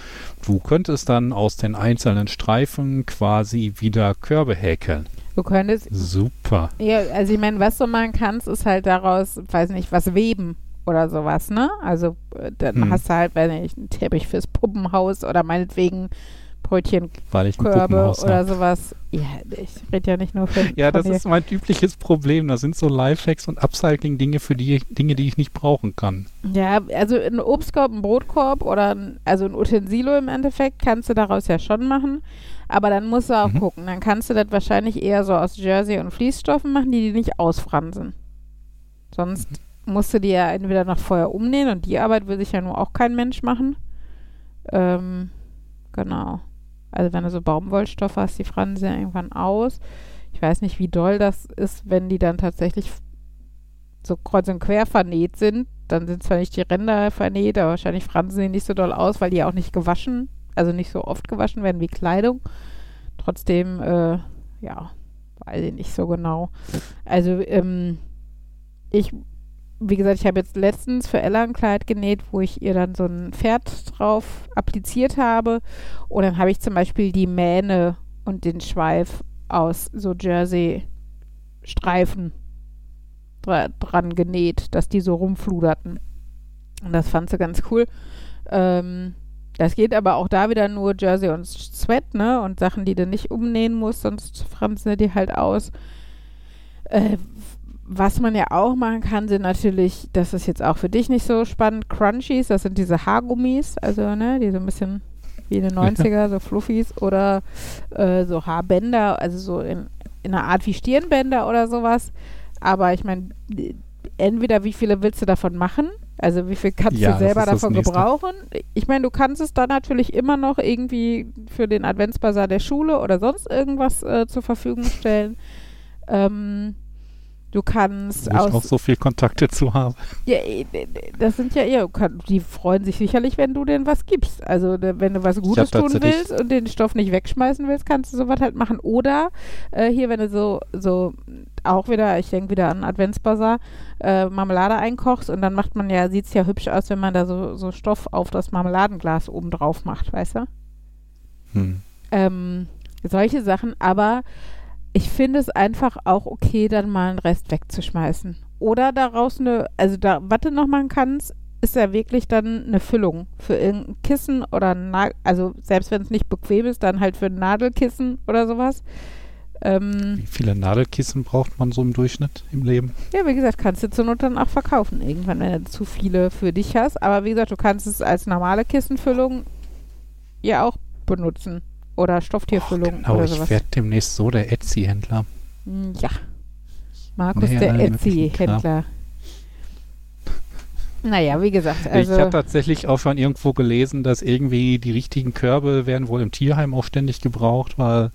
du könntest dann aus den einzelnen Streifen quasi wieder Körbe häkeln. Du könntest, Super. ja, also ich meine, was du machen kannst, ist halt daraus, weiß nicht, was weben oder sowas, ne? Also äh, dann Hm. hast du halt, weiß nicht, einen Teppich fürs Puppenhaus oder meinetwegen Brötchenkörbe oder sowas. Ja, ich rede ja nicht nur für Ja, von das dir. ist mein übliches Problem. Das sind so Lifehacks und Upcycling-Dinge für die Dinge, die ich nicht brauchen kann. Ja, also ein Obstkorb, ein Brotkorb oder ein, also ein Utensilo im Endeffekt kannst du daraus ja schon machen. Aber dann musst du auch Mhm. gucken. Dann kannst du das wahrscheinlich eher so aus Jersey und Fließstoffen machen, die die nicht ausfransen. Sonst musst du die ja entweder noch vorher umnähen und die Arbeit will sich ja nur auch kein Mensch machen. Ähm, genau. Also wenn du so Baumwollstoffe hast, die fransen ja irgendwann aus. Ich weiß nicht, wie doll das ist, wenn die dann tatsächlich so kreuz und quer vernäht sind. Dann sind zwar nicht die Ränder vernäht, aber wahrscheinlich fransen die nicht so doll aus, weil die auch nicht gewaschen, also nicht so oft gewaschen werden wie Kleidung. Trotzdem, äh, ja, weiß ich nicht so genau. Also, ähm, ich, wie gesagt, ich habe jetzt letztens für Ella ein Kleid genäht, wo ich ihr dann so ein Pferd drauf appliziert habe. Und dann habe ich zum Beispiel die Mähne und den Schweif aus so Jersey-Streifen dra dran genäht, dass die so rumfluderten. Und das fand sie ganz cool. Ähm, das geht aber auch da wieder nur Jersey und Sweat, ne? Und Sachen, die du nicht umnähen musst, sonst fransen die halt aus. Äh, was man ja auch machen kann, sind natürlich, das ist jetzt auch für dich nicht so spannend, Crunchies, das sind diese Haargummis, also ne, die so ein bisschen wie in den 90er, so Fluffies oder äh, so Haarbänder, also so in, in einer Art wie Stirnbänder oder sowas. Aber ich meine, entweder wie viele willst du davon machen? Also wie viel kannst Ja, du selber davon gebrauchen? Ich meine, du kannst es dann natürlich immer noch irgendwie für den Adventsbasar der Schule oder sonst irgendwas äh, zur Verfügung stellen. Ähm, du kannst Wo ich auch aus so viel Kontakte zu habe. ja, d- das sind ja eher, die freuen sich sicherlich, wenn du denen was gibst. Also d- wenn du was Gutes tun willst und den Stoff nicht wegschmeißen willst, kannst du sowas halt machen. Oder äh, hier, wenn du so, so auch wieder, ich denke wieder an Adventsbasar, äh, Marmelade einkochst und dann macht man ja, sieht es ja hübsch aus, wenn man da so, so Stoff auf das Marmeladenglas oben drauf macht, weißt du? Hm. ähm, solche Sachen, aber ich finde es einfach auch okay, dann mal einen Rest wegzuschmeißen. Oder daraus eine, also da, was du noch machen kannst, ist ja wirklich dann eine Füllung für irgendein Kissen oder Na also selbst wenn es nicht bequem ist, dann halt für ein Nadelkissen oder sowas. Ähm, Wie viele Nadelkissen braucht man so im Durchschnitt im Leben? ja, wie gesagt, kannst du zur Not dann auch verkaufen irgendwann, wenn du zu viele für dich hast. Aber wie gesagt, du kannst es als normale Kissenfüllung ja auch benutzen. Oder Stofftierfüllung genau, oder ich sowas. werde demnächst so der Etsy-Händler. Mm, Ja. Markus, Nee, der Etsy-Händler. Naja, wie gesagt, ich also. habe tatsächlich auch schon irgendwo gelesen, dass irgendwie die richtigen Körbe werden wohl im Tierheim auch ständig gebraucht, weil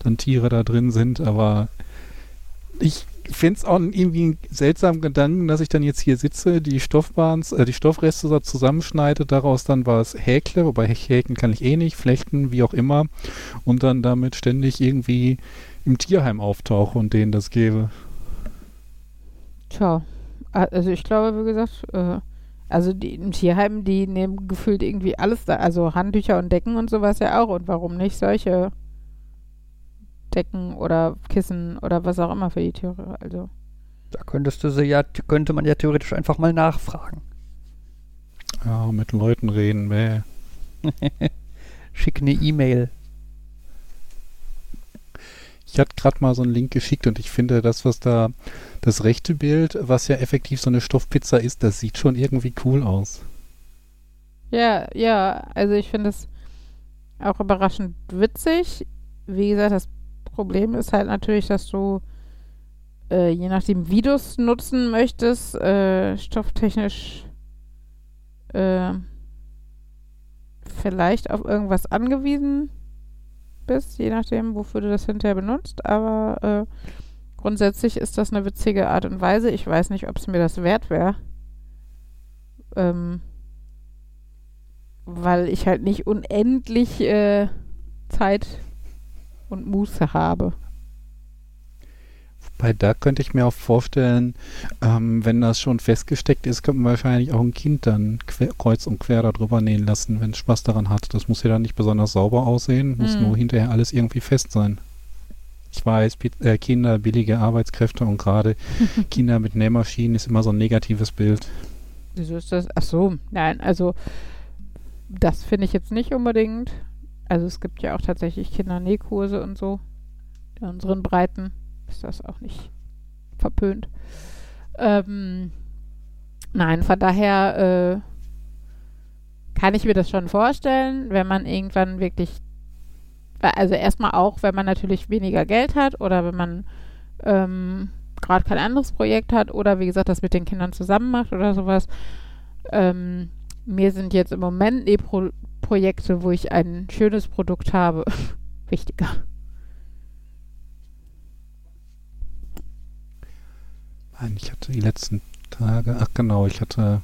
dann Tiere da drin sind. Aber ich finde es auch irgendwie einen seltsamen Gedanken, dass ich dann jetzt hier sitze, die Stoffbahns, äh, die Stoffreste so zusammenschneide, daraus dann was häkle, wobei häkeln kann ich eh nicht, flechten, wie auch immer, und dann damit ständig irgendwie im Tierheim auftauche und denen das gebe. Tja. Also ich glaube, wie gesagt, äh, also die im Tierheim, die nehmen gefühlt irgendwie alles da, also Handtücher und Decken und sowas ja auch. Und warum nicht solche Decken oder Kissen oder was auch immer für die Tiere? Also. Da könntest du sie ja, könnte man ja theoretisch einfach mal nachfragen. Ja, mit Leuten reden, bäh. Schick eine E-Mail. Ich hatte gerade mal so einen Link geschickt und ich finde, das, was da, das rechte Bild, was ja effektiv so eine Stoffpizza ist, das sieht schon irgendwie cool aus. Ja, ja, also ich finde es auch überraschend witzig. Wie gesagt, das Problem ist halt natürlich, dass du äh, je nachdem, wie du es nutzen möchtest, äh, stofftechnisch äh, vielleicht auf irgendwas angewiesen bist, je nachdem, wofür du das hinterher benutzt. Aber Grundsätzlich ist das eine witzige Art und Weise. Ich weiß nicht, ob es mir das wert wäre. Ähm, weil ich halt nicht unendlich äh, Zeit und Muße habe. Bei da könnte ich mir auch vorstellen, ähm, wenn das schon festgesteckt ist, könnte man wahrscheinlich auch ein Kind dann quer, kreuz und quer darüber nähen lassen, wenn es Spaß daran hat. Das muss ja dann nicht besonders sauber aussehen, muss Hm. nur hinterher alles irgendwie fest sein. Ich weiß, äh, Kinder, billige Arbeitskräfte und gerade Kinder mit Nähmaschinen ist immer so ein negatives Bild. Wieso ist das? Ach so, nein, also das finde ich jetzt nicht unbedingt. Also es gibt ja auch tatsächlich Kindernähkurse und so. In unseren Breiten ist das auch nicht verpönt. Ähm, nein, von daher äh, kann ich mir das schon vorstellen, wenn man irgendwann wirklich, also erstmal auch, wenn man natürlich weniger Geld hat oder wenn man ähm, gerade kein anderes Projekt hat oder wie gesagt das mit den Kindern zusammen macht oder sowas. Ähm, mir sind jetzt im Moment die Pro Projekte, wo ich ein schönes Produkt habe, wichtiger. Nein, ich hatte die letzten Tage, ach genau, ich hatte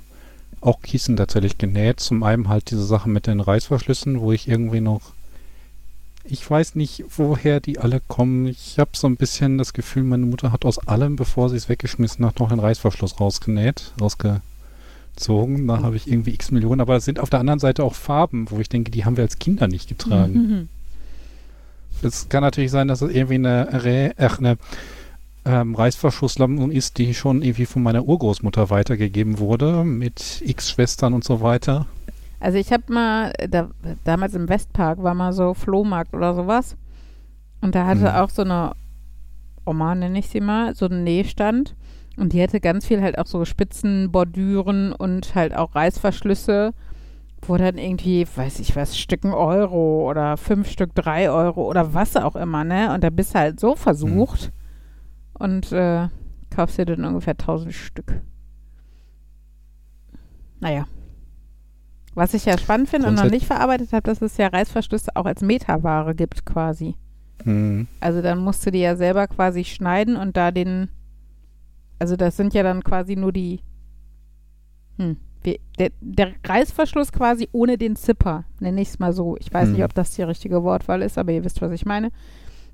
auch Kissen tatsächlich genäht. Zum einen halt diese Sache mit den Reißverschlüssen, wo ich irgendwie noch, ich weiß nicht, woher die alle kommen. Ich habe so ein bisschen das Gefühl, meine Mutter hat aus allem, bevor sie es weggeschmissen hat, noch den Reißverschluss rausgenäht, rausgezogen. Da habe ich irgendwie x Millionen, aber es sind auf der anderen Seite auch Farben, wo ich denke, die haben wir als Kinder nicht getragen. Mhm. Es kann natürlich sein, dass es irgendwie eine, Rä ach, eine ähm, Reißverschlusslampe ist, die schon irgendwie von meiner Urgroßmutter weitergegeben wurde, mit x Schwestern und so weiter. Also ich habe mal, da, damals im Westpark war mal so Flohmarkt oder sowas. Und da hatte Hm. auch so eine Oma, nenne ich sie mal, so einen Nähstand. Und die hatte ganz viel halt auch so Spitzenbordüren und halt auch Reißverschlüsse, wo dann irgendwie, weiß ich was, Stücken Euro oder fünf Stück drei Euro oder was auch immer, ne? Und da bist du halt so versucht und äh, kaufst dir dann ungefähr 1000 Stück. Naja. Was ich ja spannend finde und noch nicht verarbeitet habe, dass es ja Reißverschlüsse auch als Metaware gibt quasi. Hm. Also dann musst du die ja selber quasi schneiden und da den, also das sind ja dann quasi nur die, hm, wie, der, der Reißverschluss quasi ohne den Zipper, nenne ich es mal so. Ich weiß Hm. nicht, ob das die richtige Wortwahl ist, aber ihr wisst, was ich meine.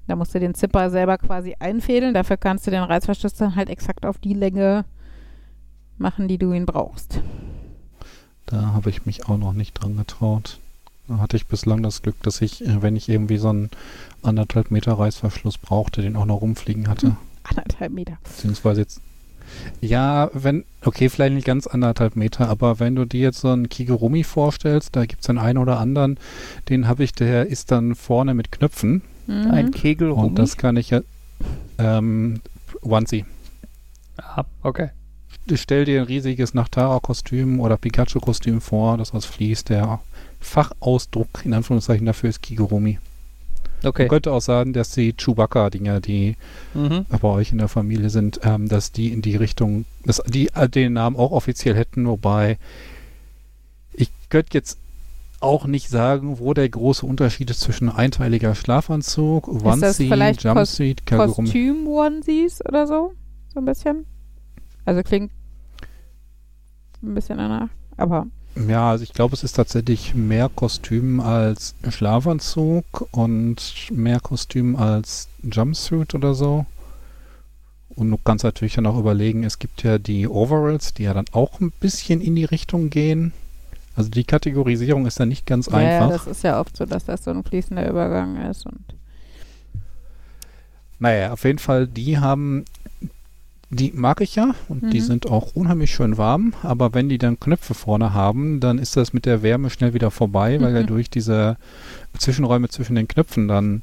Da musst du den Zipper selber quasi einfädeln. Dafür kannst du den Reißverschluss dann halt exakt auf die Länge machen, die du ihn brauchst. Da habe ich mich auch noch nicht dran getraut. Da hatte ich bislang das Glück, dass ich, äh, wenn ich irgendwie so einen anderthalb Meter Reißverschluss brauchte, den auch noch rumfliegen hatte. Hm. Anderthalb Meter. Beziehungsweise jetzt. Ja, wenn, okay, vielleicht nicht ganz anderthalb Meter, aber wenn du dir jetzt so einen Kigurumi vorstellst, da gibt es den einen oder anderen, den habe ich, der ist dann vorne mit Knöpfen Mhm. Ein Kegel und das kann ich ja, ähm, Onesie. Ah, okay. Stell dir ein riesiges Nachtara-Kostüm oder Pikachu-Kostüm vor, das aus fließt. Der Fachausdruck in Anführungszeichen dafür ist Kigurumi. Okay. Man könnte auch sagen, dass die Chewbacca-Dinger, die Mhm. bei euch in der Familie sind, ähm, dass die in die Richtung, dass die äh, den Namen auch offiziell hätten, wobei ich könnte jetzt auch nicht sagen, wo der große Unterschied ist zwischen einteiliger Schlafanzug, Onesie, Jumpsuit, Kagurumi. Kostüm-Onesies oder so. So ein bisschen. Also klingt ein bisschen danach. Aber Ja, also ich glaube, es ist tatsächlich mehr Kostüm als Schlafanzug und mehr Kostüm als Jumpsuit oder so. Und du kannst natürlich dann auch überlegen, es gibt ja die Overalls, die ja dann auch ein bisschen in die Richtung gehen. Also die Kategorisierung ist dann nicht ganz ja, ja, einfach. das ist ja oft so, dass das so ein fließender Übergang ist. Und naja, auf jeden Fall, die haben, die mag ich ja und die Mhm. sind auch unheimlich schön warm. Aber wenn die dann Knöpfe vorne haben, dann ist das mit der Wärme schnell wieder vorbei, weil ja Mhm. durch diese Zwischenräume zwischen den Knöpfen dann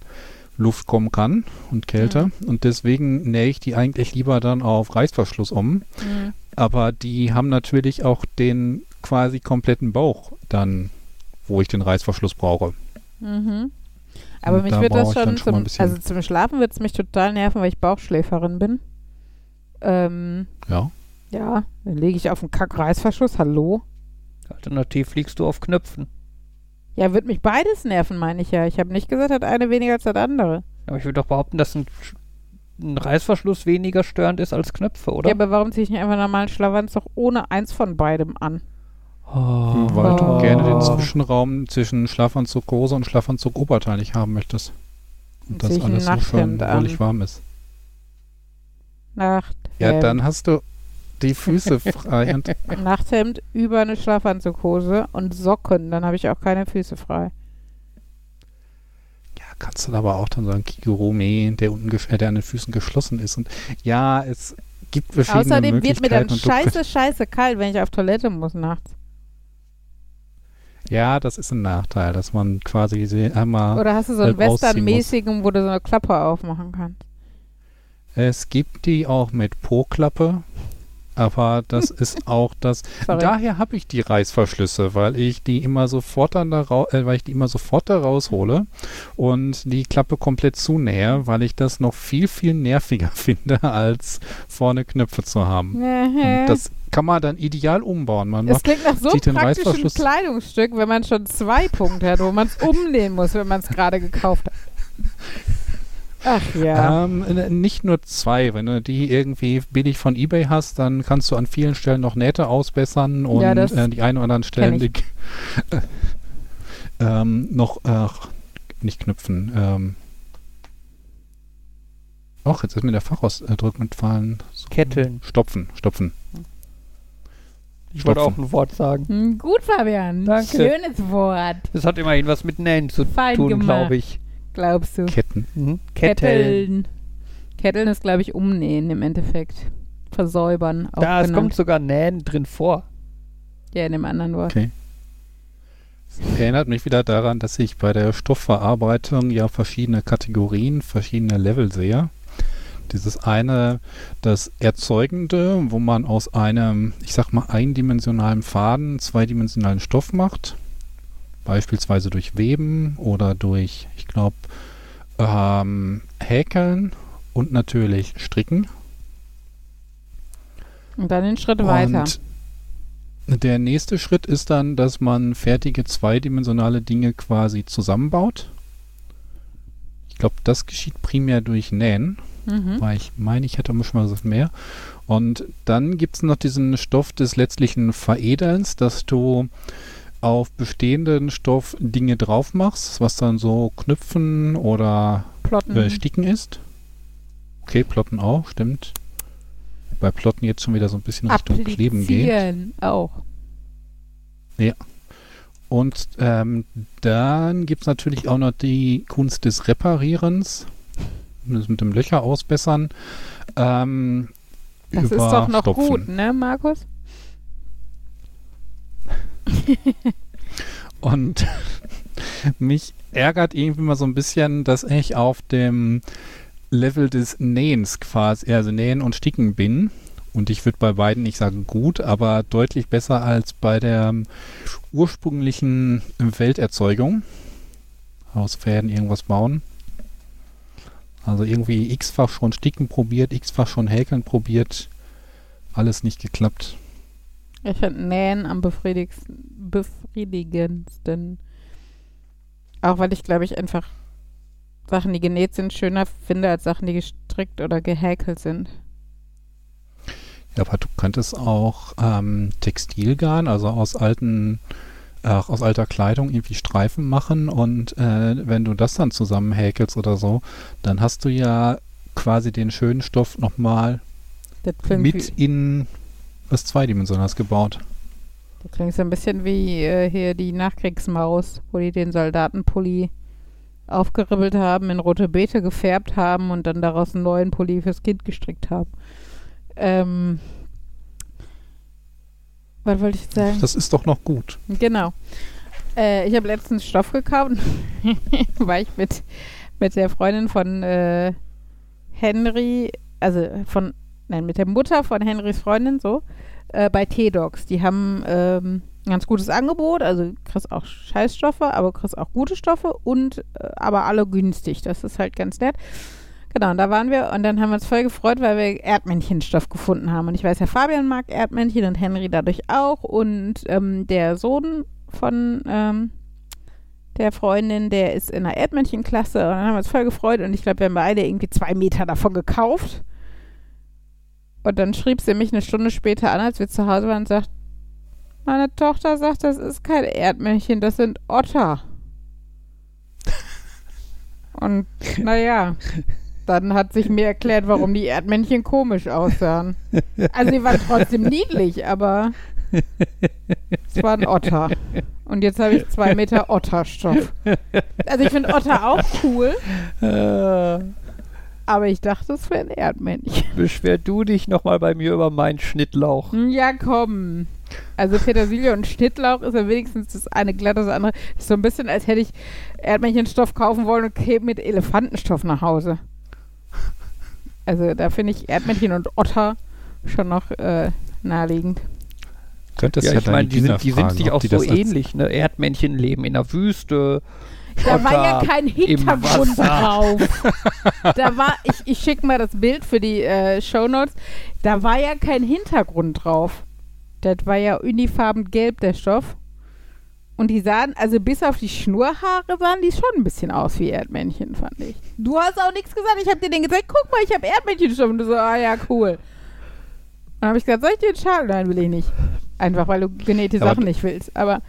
Luft kommen kann und Kälte. Mhm. Und deswegen nähe ich die eigentlich lieber dann auf Reißverschluss um. mhm. Aber die haben natürlich auch den quasi kompletten Bauch dann, wo ich den Reißverschluss brauche. Mhm. Aber Und mich da wird das schon, zum, also zum Schlafen wird es mich total nerven, weil ich Bauchschläferin bin. Ähm, Ja. ja, dann lege ich auf den Kack-Reißverschluss, hallo? Alternativ liegst du auf Knöpfen. Ja, wird mich beides nerven, meine ich ja. Ich habe nicht gesagt, hat eine weniger als das andere. Aber ich würde doch behaupten, dass ein ein Reißverschluss weniger störend ist als Knöpfe, oder? Ja, aber warum ziehe ich nicht einfach einen normalen Schlafanzug ohne eins von beidem an? oh. Weil du Oh. gerne den Zwischenraum zwischen Schlafanzug Hose und Schlafanzug Oberteil nicht haben möchtest. Und das alles so schön wohlig warm ist. Nacht. Ja, dann hast du die Füße frei. Nachthemd über eine Schlafanzughose und Socken. Dann habe ich auch keine Füße frei. ja, kannst du aber auch dann sagen, Kigurumi, der äh, der an den Füßen geschlossen ist. Und ja, es gibt verschiedene Außerdem wird mir dann Möglichkeiten. scheiße, scheiße kalt, wenn ich auf Toilette muss nachts. Ja, das ist ein Nachteil, dass man quasi einmal. Oder hast du so einen ausziehen Western-mäßigen, wo du so eine Klappe aufmachen kannst? Es gibt die auch mit Po-Klappe, aber das ist auch das. Sorry. Daher habe ich die Reißverschlüsse, weil ich die immer sofort dann da äh, weil ich die immer sofort da raushole und die Klappe komplett zunähe, weil ich das noch viel, viel nerviger finde, als vorne Knöpfe zu haben. Und das kann man dann ideal umbauen. Man es macht, klingt nach so den praktischen Kleidungsstück, wenn man schon zwei Punkte hat, wo man es umnähen muss, wenn man es gerade gekauft hat. Ach ja. ähm, nicht nur zwei. Wenn du die irgendwie billig von eBay hast, dann kannst du an vielen Stellen noch Nähte ausbessern und Ja, äh, die ein oder anderen Stellen die, ähm, noch äh, nicht knüpfen. Ähm, Och, jetzt ist mir der Fachausdruck entfallen. So, Ketteln. Stopfen, stopfen. Ich wollte auch ein Wort sagen. Hm, Gut, Fabian. Danke. Schönes Wort. Das hat immerhin was mit Nähen zu Fein tun, glaube ich. Glaubst du? Ketten. Mhm. Ketteln. Ketteln ist, glaube ich, umnähen im Endeffekt. Versäubern. Auch Da, es genannt. kommt sogar Nähen drin vor. Ja, in dem anderen Wort. Okay. Das erinnert mich wieder daran, dass ich bei der Stoffverarbeitung ja verschiedene Kategorien, verschiedene Level sehe. Dieses eine, das Erzeugende, wo man aus einem, ich sag mal, eindimensionalen Faden zweidimensionalen Stoff macht. Beispielsweise durch Weben oder durch, ich glaube, ähm, Häkeln und natürlich Stricken. Und dann den Schritt weiter. Und der nächste Schritt ist dann, dass man fertige zweidimensionale Dinge quasi zusammenbaut. Ich glaube, das geschieht primär durch Nähen, Mhm. weil ich meine, ich hätte schon mal so mehr. Und dann gibt es noch diesen Stoff des letztlichen Veredelns, dass du auf bestehenden Stoff Dinge drauf machst, was dann so Knüpfen oder Plotten. äh, Sticken ist. Okay, Plotten auch, stimmt. Bei Plotten jetzt schon wieder so ein bisschen Richtung Kleben geht. Auch. Und ähm, dann gibt es natürlich auch noch die Kunst des Reparierens, das mit dem Löcher ausbessern. Ähm, Das ist doch noch Stopfen. gut, ne, Markus? Und mich ärgert irgendwie mal so ein bisschen, dass ich auf dem Level des Nähens quasi, also Nähen und Sticken bin. Und ich würde bei beiden nicht sagen gut, aber deutlich besser als bei der ursprünglichen Welterzeugung. Aus Fäden irgendwas bauen. Also irgendwie x-fach schon Sticken probiert, x-fach schon Häkeln probiert. Alles nicht geklappt. Ich finde Nähen am befriedigendsten. Auch weil ich, glaube ich, einfach Sachen, die genäht sind, schöner finde als Sachen, die gestrickt oder gehäkelt sind. Ja, aber du könntest auch ähm, Textilgarn, also aus alten, äh, aus alter Kleidung irgendwie Streifen machen und äh, wenn du das dann zusammenhäkelst oder so, dann hast du ja quasi den schönen Stoff nochmal mit in was Zweidimensionales gebaut. das klingt so ein bisschen wie äh, hier die Nachkriegsmaus, wo die den Soldatenpulli aufgeribbelt haben, in rote Beete gefärbt haben und dann daraus einen neuen Pulli fürs Kind gestrickt haben. Ähm, was wollte ich sagen? Das ist doch noch gut. Genau. Äh, ich habe letztens Stoff gekauft, weil ich mit, mit der Freundin von äh, Henry, also von, nein, mit der Mutter von Henrys Freundin so, äh, bei T-Docs. Die haben ähm, ein ganz gutes Angebot, also kriegst auch Scheißstoffe, aber kriegst auch gute Stoffe und äh, aber alle günstig. Das ist halt ganz nett. Genau, und da waren wir und dann haben wir uns voll gefreut, weil wir Erdmännchenstoff gefunden haben. Und ich weiß, Herr Fabian mag Erdmännchen und Henry dadurch auch. Und ähm, der Sohn von ähm, der Freundin, der ist in der Erdmännchenklasse und dann haben wir uns voll gefreut und ich glaube, wir haben beide irgendwie zwei Meter davon gekauft. Und dann schrieb sie mich eine Stunde später an, als wir zu Hause waren und sagt, meine Tochter sagt, das ist kein Erdmännchen, das sind Otter. Und naja, dann hat sich mir erklärt, warum die Erdmännchen komisch aussahen. Also sie waren trotzdem niedlich, aber es war ein Otter. Und jetzt habe ich zwei Meter Otterstoff. Also ich finde Otter auch cool, Äh, aber ich dachte, es wäre ein Erdmännchen. beschwer du dich nochmal bei mir über meinen Schnittlauch. Ja, komm. Also Petersilie und Schnittlauch ist ja wenigstens das eine glatt, das andere. Das ist so ein bisschen, als hätte ich Erdmännchenstoff kaufen wollen und käme mit Elefantenstoff nach Hause. Also da finde ich Erdmännchen und Otter schon noch äh, naheliegend. Könntest ja, ja, ich meine, die sind, die sind fragen, sich auch die so ähnlich. Ne? Erdmännchen leben in der Wüste. Da war ja kein Hintergrund drauf. Da war, ich, ich schicke mal das Bild für die äh, Shownotes. Da war ja kein Hintergrund drauf. Das war ja unifarben gelb, der Stoff. Und die sahen, also bis auf die Schnurrhaare sahen die schon ein bisschen aus wie Erdmännchen, fand ich. Du hast auch nichts gesagt. Ich habe dir den gesagt, guck mal, ich habe Erdmännchenstoff. Und du so, ah ja, cool. Dann habe ich gesagt, soll ich dir den Schal? Nein, will ich nicht. Einfach, weil du genähte Aber Sachen nicht willst. Aber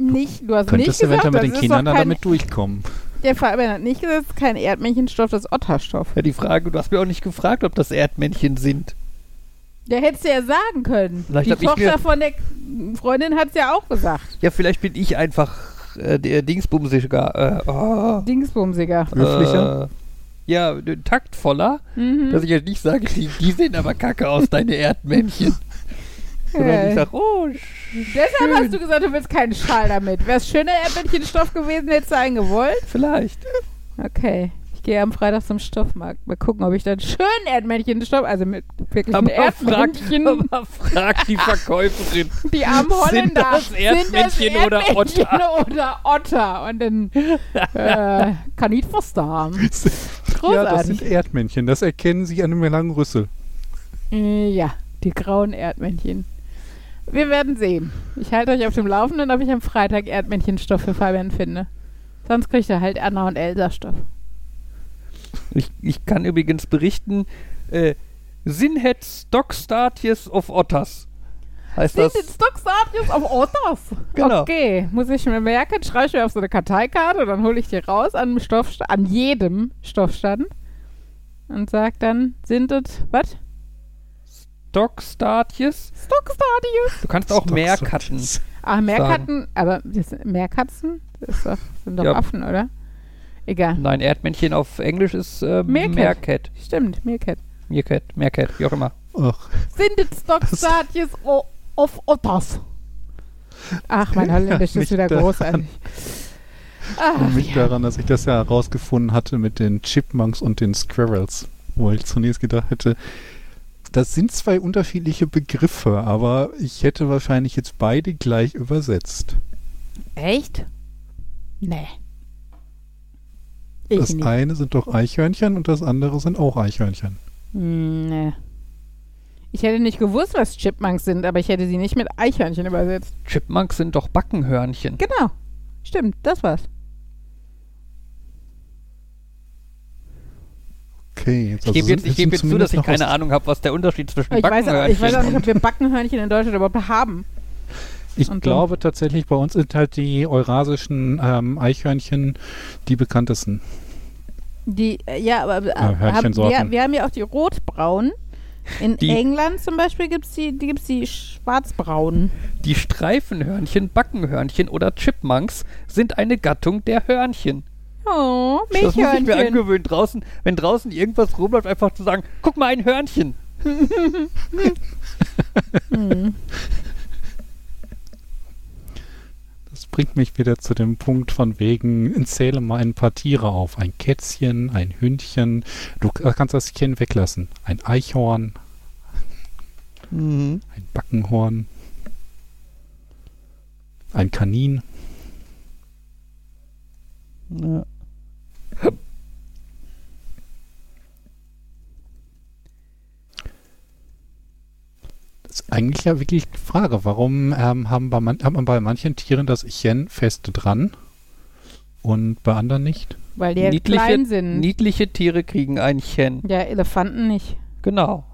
nicht, du hast Könntest nicht gesagt, eventuell mit den Kindern dann damit durchkommen. der Fabian hat nicht gesagt, es ist kein Erdmännchenstoff, das ist Otterstoff. Ja, die Frage, du hast mir auch nicht gefragt, ob das Erdmännchen sind. Der hättest du ja sagen können. Vielleicht die Tochter von der Freundin hat es ja auch gesagt. Ja, vielleicht bin ich einfach äh, der Dingsbumsiger. Äh, oh, Dingsbumsiger. Höflicher? Äh, ja, taktvoller, Mhm. dass ich jetzt nicht sage, die, die sehen aber kacke aus, deine Erdmännchen. Sondern ich Äh, sage, oh, Deshalb schön. hast du gesagt, du willst keinen Schal damit. Wäre es schöner Erdmännchenstoff gewesen, hättest du einen gewollt? vielleicht. Okay. Ich gehe am Freitag zum Stoffmarkt. Mal gucken, ob ich dann schönen Erdmännchenstoff, also mit wirklich ein Aber frag, Erdmännchen, aber frag die Verkäuferin. die armen Sind Holländer. das Erdmännchen oder Erdmännchen Otter? oder Otter? Und dann äh, kann ich was da haben. Ja, das Großartig. sind Erdmännchen. Das erkennen sie an einem langen Rüssel. Äh, Ja, die grauen Erdmännchen. Wir werden sehen. Ich halte euch auf dem Laufenden, ob ich am Freitag Erdmännchenstoff für Fabian finde. Sonst kriegt er halt Anna und Elsa Stoff. Ich, ich kann übrigens berichten, äh, Sinhet Stockstatius of Otters. Heißt Sind das? die Stocksartius auf Otters? Genau. Okay, muss ich mir merken, schreibe ich mir auf so eine Karteikarte, dann hole ich die raus an, einem Stoffsta- an jedem Stoffstand und sag dann, sind es, was? Stockstatius? Stocksartius? Du kannst auch Meerkatten. Ach, Meerkatzen, aber das sind Meerkatzen? Das doch, sind doch Ja. Affen, oder? Egal. Nein, Erdmännchen auf Englisch ist äh, Meerkat. Meerkat. Stimmt, Meerkat. Meerkat, Meerkat, wie auch immer. Ach, Sind es Stocksartius o- of Otters? Ach, mein Holländisch ist wieder daran. großartig. Ach, und mich ja. daran, dass ich das ja herausgefunden hatte mit den Chipmunks und den Squirrels, wo ich zunächst gedacht hätte, das sind zwei unterschiedliche Begriffe, aber ich hätte wahrscheinlich jetzt beide gleich übersetzt. Echt? Nee. Ich das nicht. eine sind doch Eichhörnchen und das andere sind auch Eichhörnchen. Hm, nee. Ich hätte nicht gewusst, was Chipmunks sind, aber ich hätte sie nicht mit Eichhörnchen übersetzt. Chipmunks sind doch Backenhörnchen. Genau. Stimmt, das war's. Okay, jetzt, Ich gebe also jetzt, ich geb jetzt zu, dass ich keine Ahnung habe, was der Unterschied zwischen Ich weiß, Backenhörnchen ich weiß auch nicht, ob wir Backenhörnchen in Deutschland überhaupt haben. Ich Und glaube tatsächlich, bei uns sind halt die eurasischen ähm, Eichhörnchen die bekanntesten. Die, äh, ja, aber äh, haben, wir, wir haben ja auch die rotbraunen. In Die- England zum Beispiel gibt es die, die, gibt's die schwarzbraunen. die Streifenhörnchen, Backenhörnchen oder Chipmunks sind eine Gattung der Hörnchen. Oh, Das muss ich mir angewöhnen, draußen, wenn draußen irgendwas rumläuft, einfach zu sagen, guck mal, ein Hörnchen. Das bringt mich wieder zu dem Punkt von wegen, zähle mal ein paar Tiere auf. Ein Kätzchen, ein Hündchen. Du kannst das Tier weglassen. Ein Eichhorn, ein Backenhorn, ein Kanin. Ja. Ist eigentlich ja wirklich die Frage, warum ähm, haben, bei man, hat man bei manchen Tieren das Chen fest dran und bei anderen nicht? Weil die ja niedliche, klein sind. niedliche Tiere kriegen ein Chen. ja, Elefanten nicht. Genau.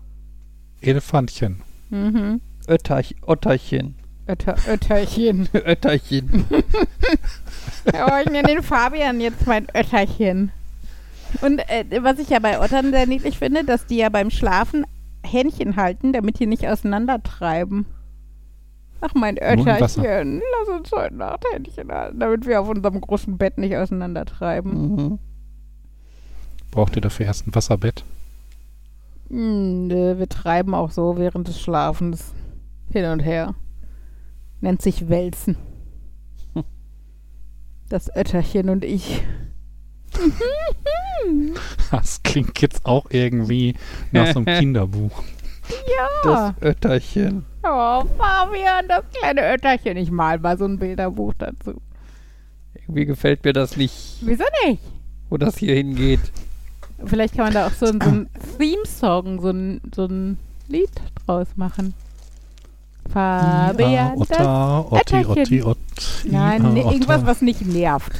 Elefantchen. Mhm. Ötterch, Otterchen. Ötter, Ötterchen. Ötterchen. oh, ich nenne den Fabian jetzt mein Ötterchen. Und äh, was ich ja bei Ottern sehr niedlich finde, dass die ja beim Schlafen Händchen halten, damit die nicht auseinandertreiben. Ach, mein. Ötterchen, lass uns heute Nacht Händchen halten, damit wir auf unserem großen Bett nicht auseinandertreiben. Mhm. Braucht ihr dafür erst ein Wasserbett? Hm, nö, wir treiben auch so während des Schlafens hin und her. Nennt sich Wälzen. Das Ötterchen und ich. Das klingt jetzt auch irgendwie nach so einem Kinderbuch. Ja. Das Ötterchen. Oh, Fabian, das kleine Ötterchen. Ich mal mal so ein Bilderbuch dazu. Irgendwie gefällt mir das nicht, Wieso nicht? wo das hier hingeht. Vielleicht kann man da auch so, ein- so ein Theme-Song, so ein, so ein Lied draus machen. Fabian, Ja, das Otter, Otti, Ötterchen. Otti, Ott. Nein, ja, nee, Otter. irgendwas, was nicht nervt.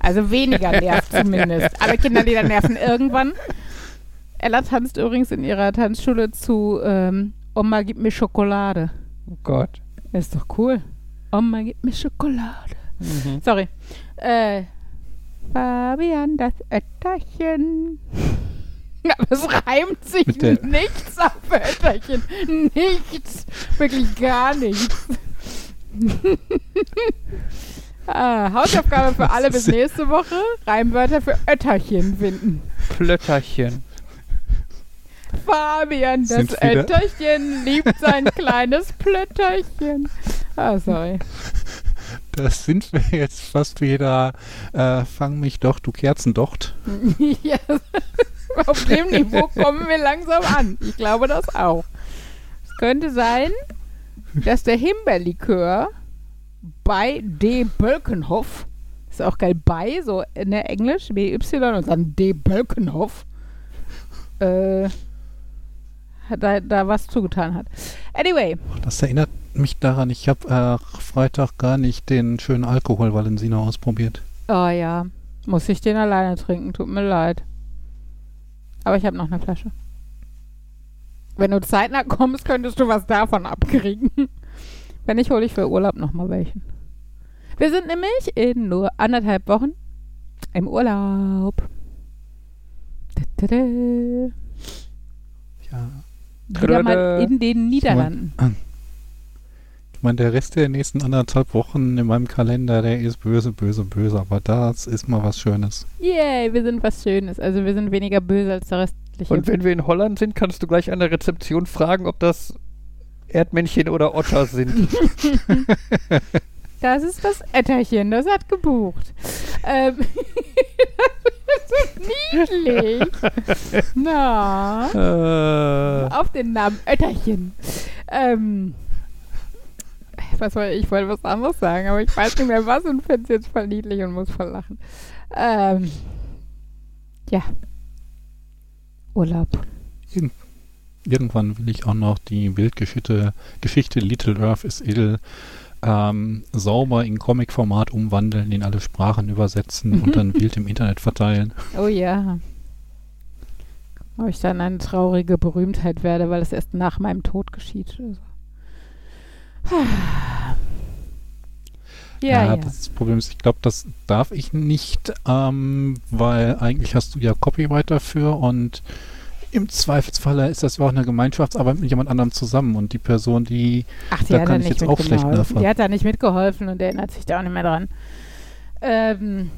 Also weniger nervt zumindest. Alle Kinderlieder nerven irgendwann. Ella tanzt übrigens in ihrer Tanzschule zu ähm, Oma, gib mir Schokolade. Oh Gott. Das ist doch cool. Oma, gib mir Schokolade. Mhm. Sorry. Äh, Fabian, das Ötterchen. Ja, das reimt sich Mit der- nichts auf Ötterchen. Nichts. Wirklich gar nichts. ah, Hausaufgabe für alle bis nächste Woche. Reimwörter für Ötterchen finden. Plötterchen. Fabian, das Sind Ötterchen liebt sein kleines Plötterchen. Ah, sorry. Das sind wir jetzt fast wieder. Äh, fang mich doch, du Kerzendocht. ja, auf dem Niveau kommen wir langsam an. Ich glaube das auch. Es könnte sein, dass der Himbeerlikör bei D. Bölkenhoff, ist auch geil, bei, so in der Englisch, BY und dann D. Bölkenhoff, äh, da, da was zugetan hat. Anyway, Das erinnert mich daran, ich habe äh, Freitag gar nicht den schönen Alkohol Valensina ausprobiert. oh ja, muss ich den alleine trinken, tut mir leid. Aber ich habe noch eine Flasche. Wenn du zeitnah kommst, könntest du was davon abkriegen. Wenn nicht, hole ich für Urlaub nochmal welchen. Wir sind nämlich in nur anderthalb Wochen im Urlaub. Da, da, da. Ja. Wieder mal in den Niederlanden. Ich meine, der Rest der nächsten anderthalb Wochen in meinem Kalender, der ist böse, böse, böse. Aber das ist mal was Schönes. Yay, wir sind was Schönes. Also wir sind weniger böse als der restliche. Und wenn wir in Holland sind, kannst du gleich an der Rezeption fragen, ob das Erdmännchen oder Otter sind. Das ist das Etterchen, das hat gebucht. Ähm, das ist niedlich. Na, äh, auf den Namen Ötterchen. Ähm, was soll ich? Ich wollte was anderes sagen, aber ich weiß nicht mehr was und finde es jetzt voll niedlich und muss voll lachen. Ähm, ja. Urlaub. Irgendwann will ich auch noch die Bildgeschichte Geschichte Little Earth is Ill ähm, sauber in Comic-Format umwandeln, in alle Sprachen übersetzen und dann wild im Internet verteilen. Oh ja. Ob ich dann eine traurige Berühmtheit werde, weil es erst nach meinem Tod geschieht. oder so. Ja, ja. Das Problem ist, ich glaube, das darf ich nicht, ähm, weil eigentlich hast du ja Copyright dafür und im Zweifelsfalle ist das ja auch eine Gemeinschaftsarbeit mit jemand anderem zusammen und die Person, die Ach, die da hat kann da ich nicht jetzt auch schlecht mitgeholfen. nachfragen. Die hat da nicht mitgeholfen und erinnert sich da auch nicht mehr dran. Ähm,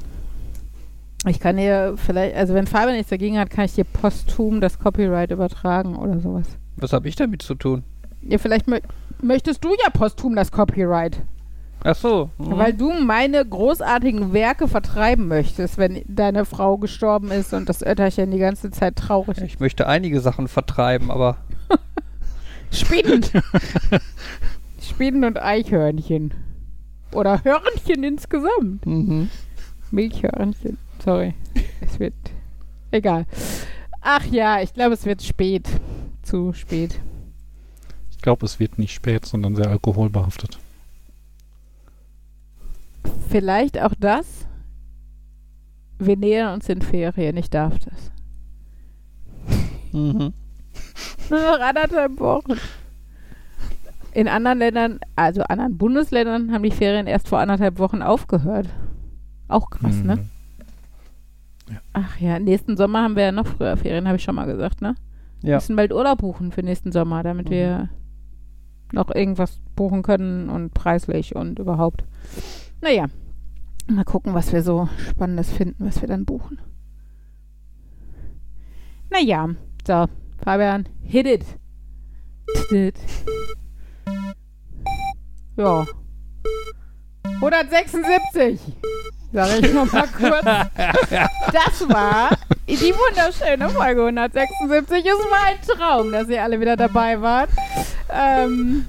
ich kann dir vielleicht, also wenn Fabian nichts dagegen hat, kann ich dir posthum das Copyright übertragen oder sowas. was habe ich damit zu tun? Ja, vielleicht mö möchtest du ja posthum das Copyright. Ach so. mhm. Weil du meine großartigen Werke vertreiben möchtest, wenn deine Frau gestorben ist und das Ötterchen die ganze Zeit traurig ist. Ich möchte einige Sachen vertreiben, aber Spinnen. Spinnen und Eichhörnchen. Oder Hörnchen insgesamt. mhm. Milchhörnchen. Sorry. Es wird. Egal. Ach ja, ich glaube, es wird spät. Zu spät. ich glaube, es wird nicht spät, sondern sehr alkoholbehaftet. Vielleicht auch das. wir nähern uns in Ferien, ich darf das. Mhm. Nur noch anderthalb Wochen. In anderen Ländern, also anderen Bundesländern, haben die Ferien erst vor anderthalb Wochen aufgehört. Auch krass, ne? Mhm. Ach ja, nächsten Sommer haben wir ja noch früher Ferien, habe ich schon mal gesagt, ne? Wir Ja. müssen bald Urlaub buchen für nächsten Sommer, damit Mhm. wir noch irgendwas buchen können und preislich und überhaupt. Naja, mal gucken, was wir so Spannendes finden, was wir dann buchen. Naja, so, Fabian, hit it. Hit it. Ja. 176. Sag ich noch mal kurz. Das war die wunderschöne Folge 176. Es war ein Traum, dass ihr alle wieder dabei wart. Ähm,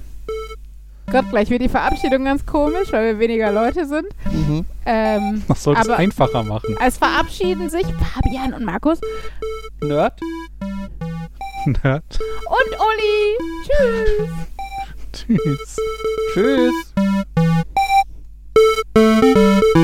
Gott, gleich wird die Verabschiedung ganz komisch, weil wir weniger Leute sind. Mhm. Ähm, das es einfacher machen. Es verabschieden sich Fabian und Markus. Nerd. Nerd. Und Uli. Tschüss. Tschüss. Tschüss.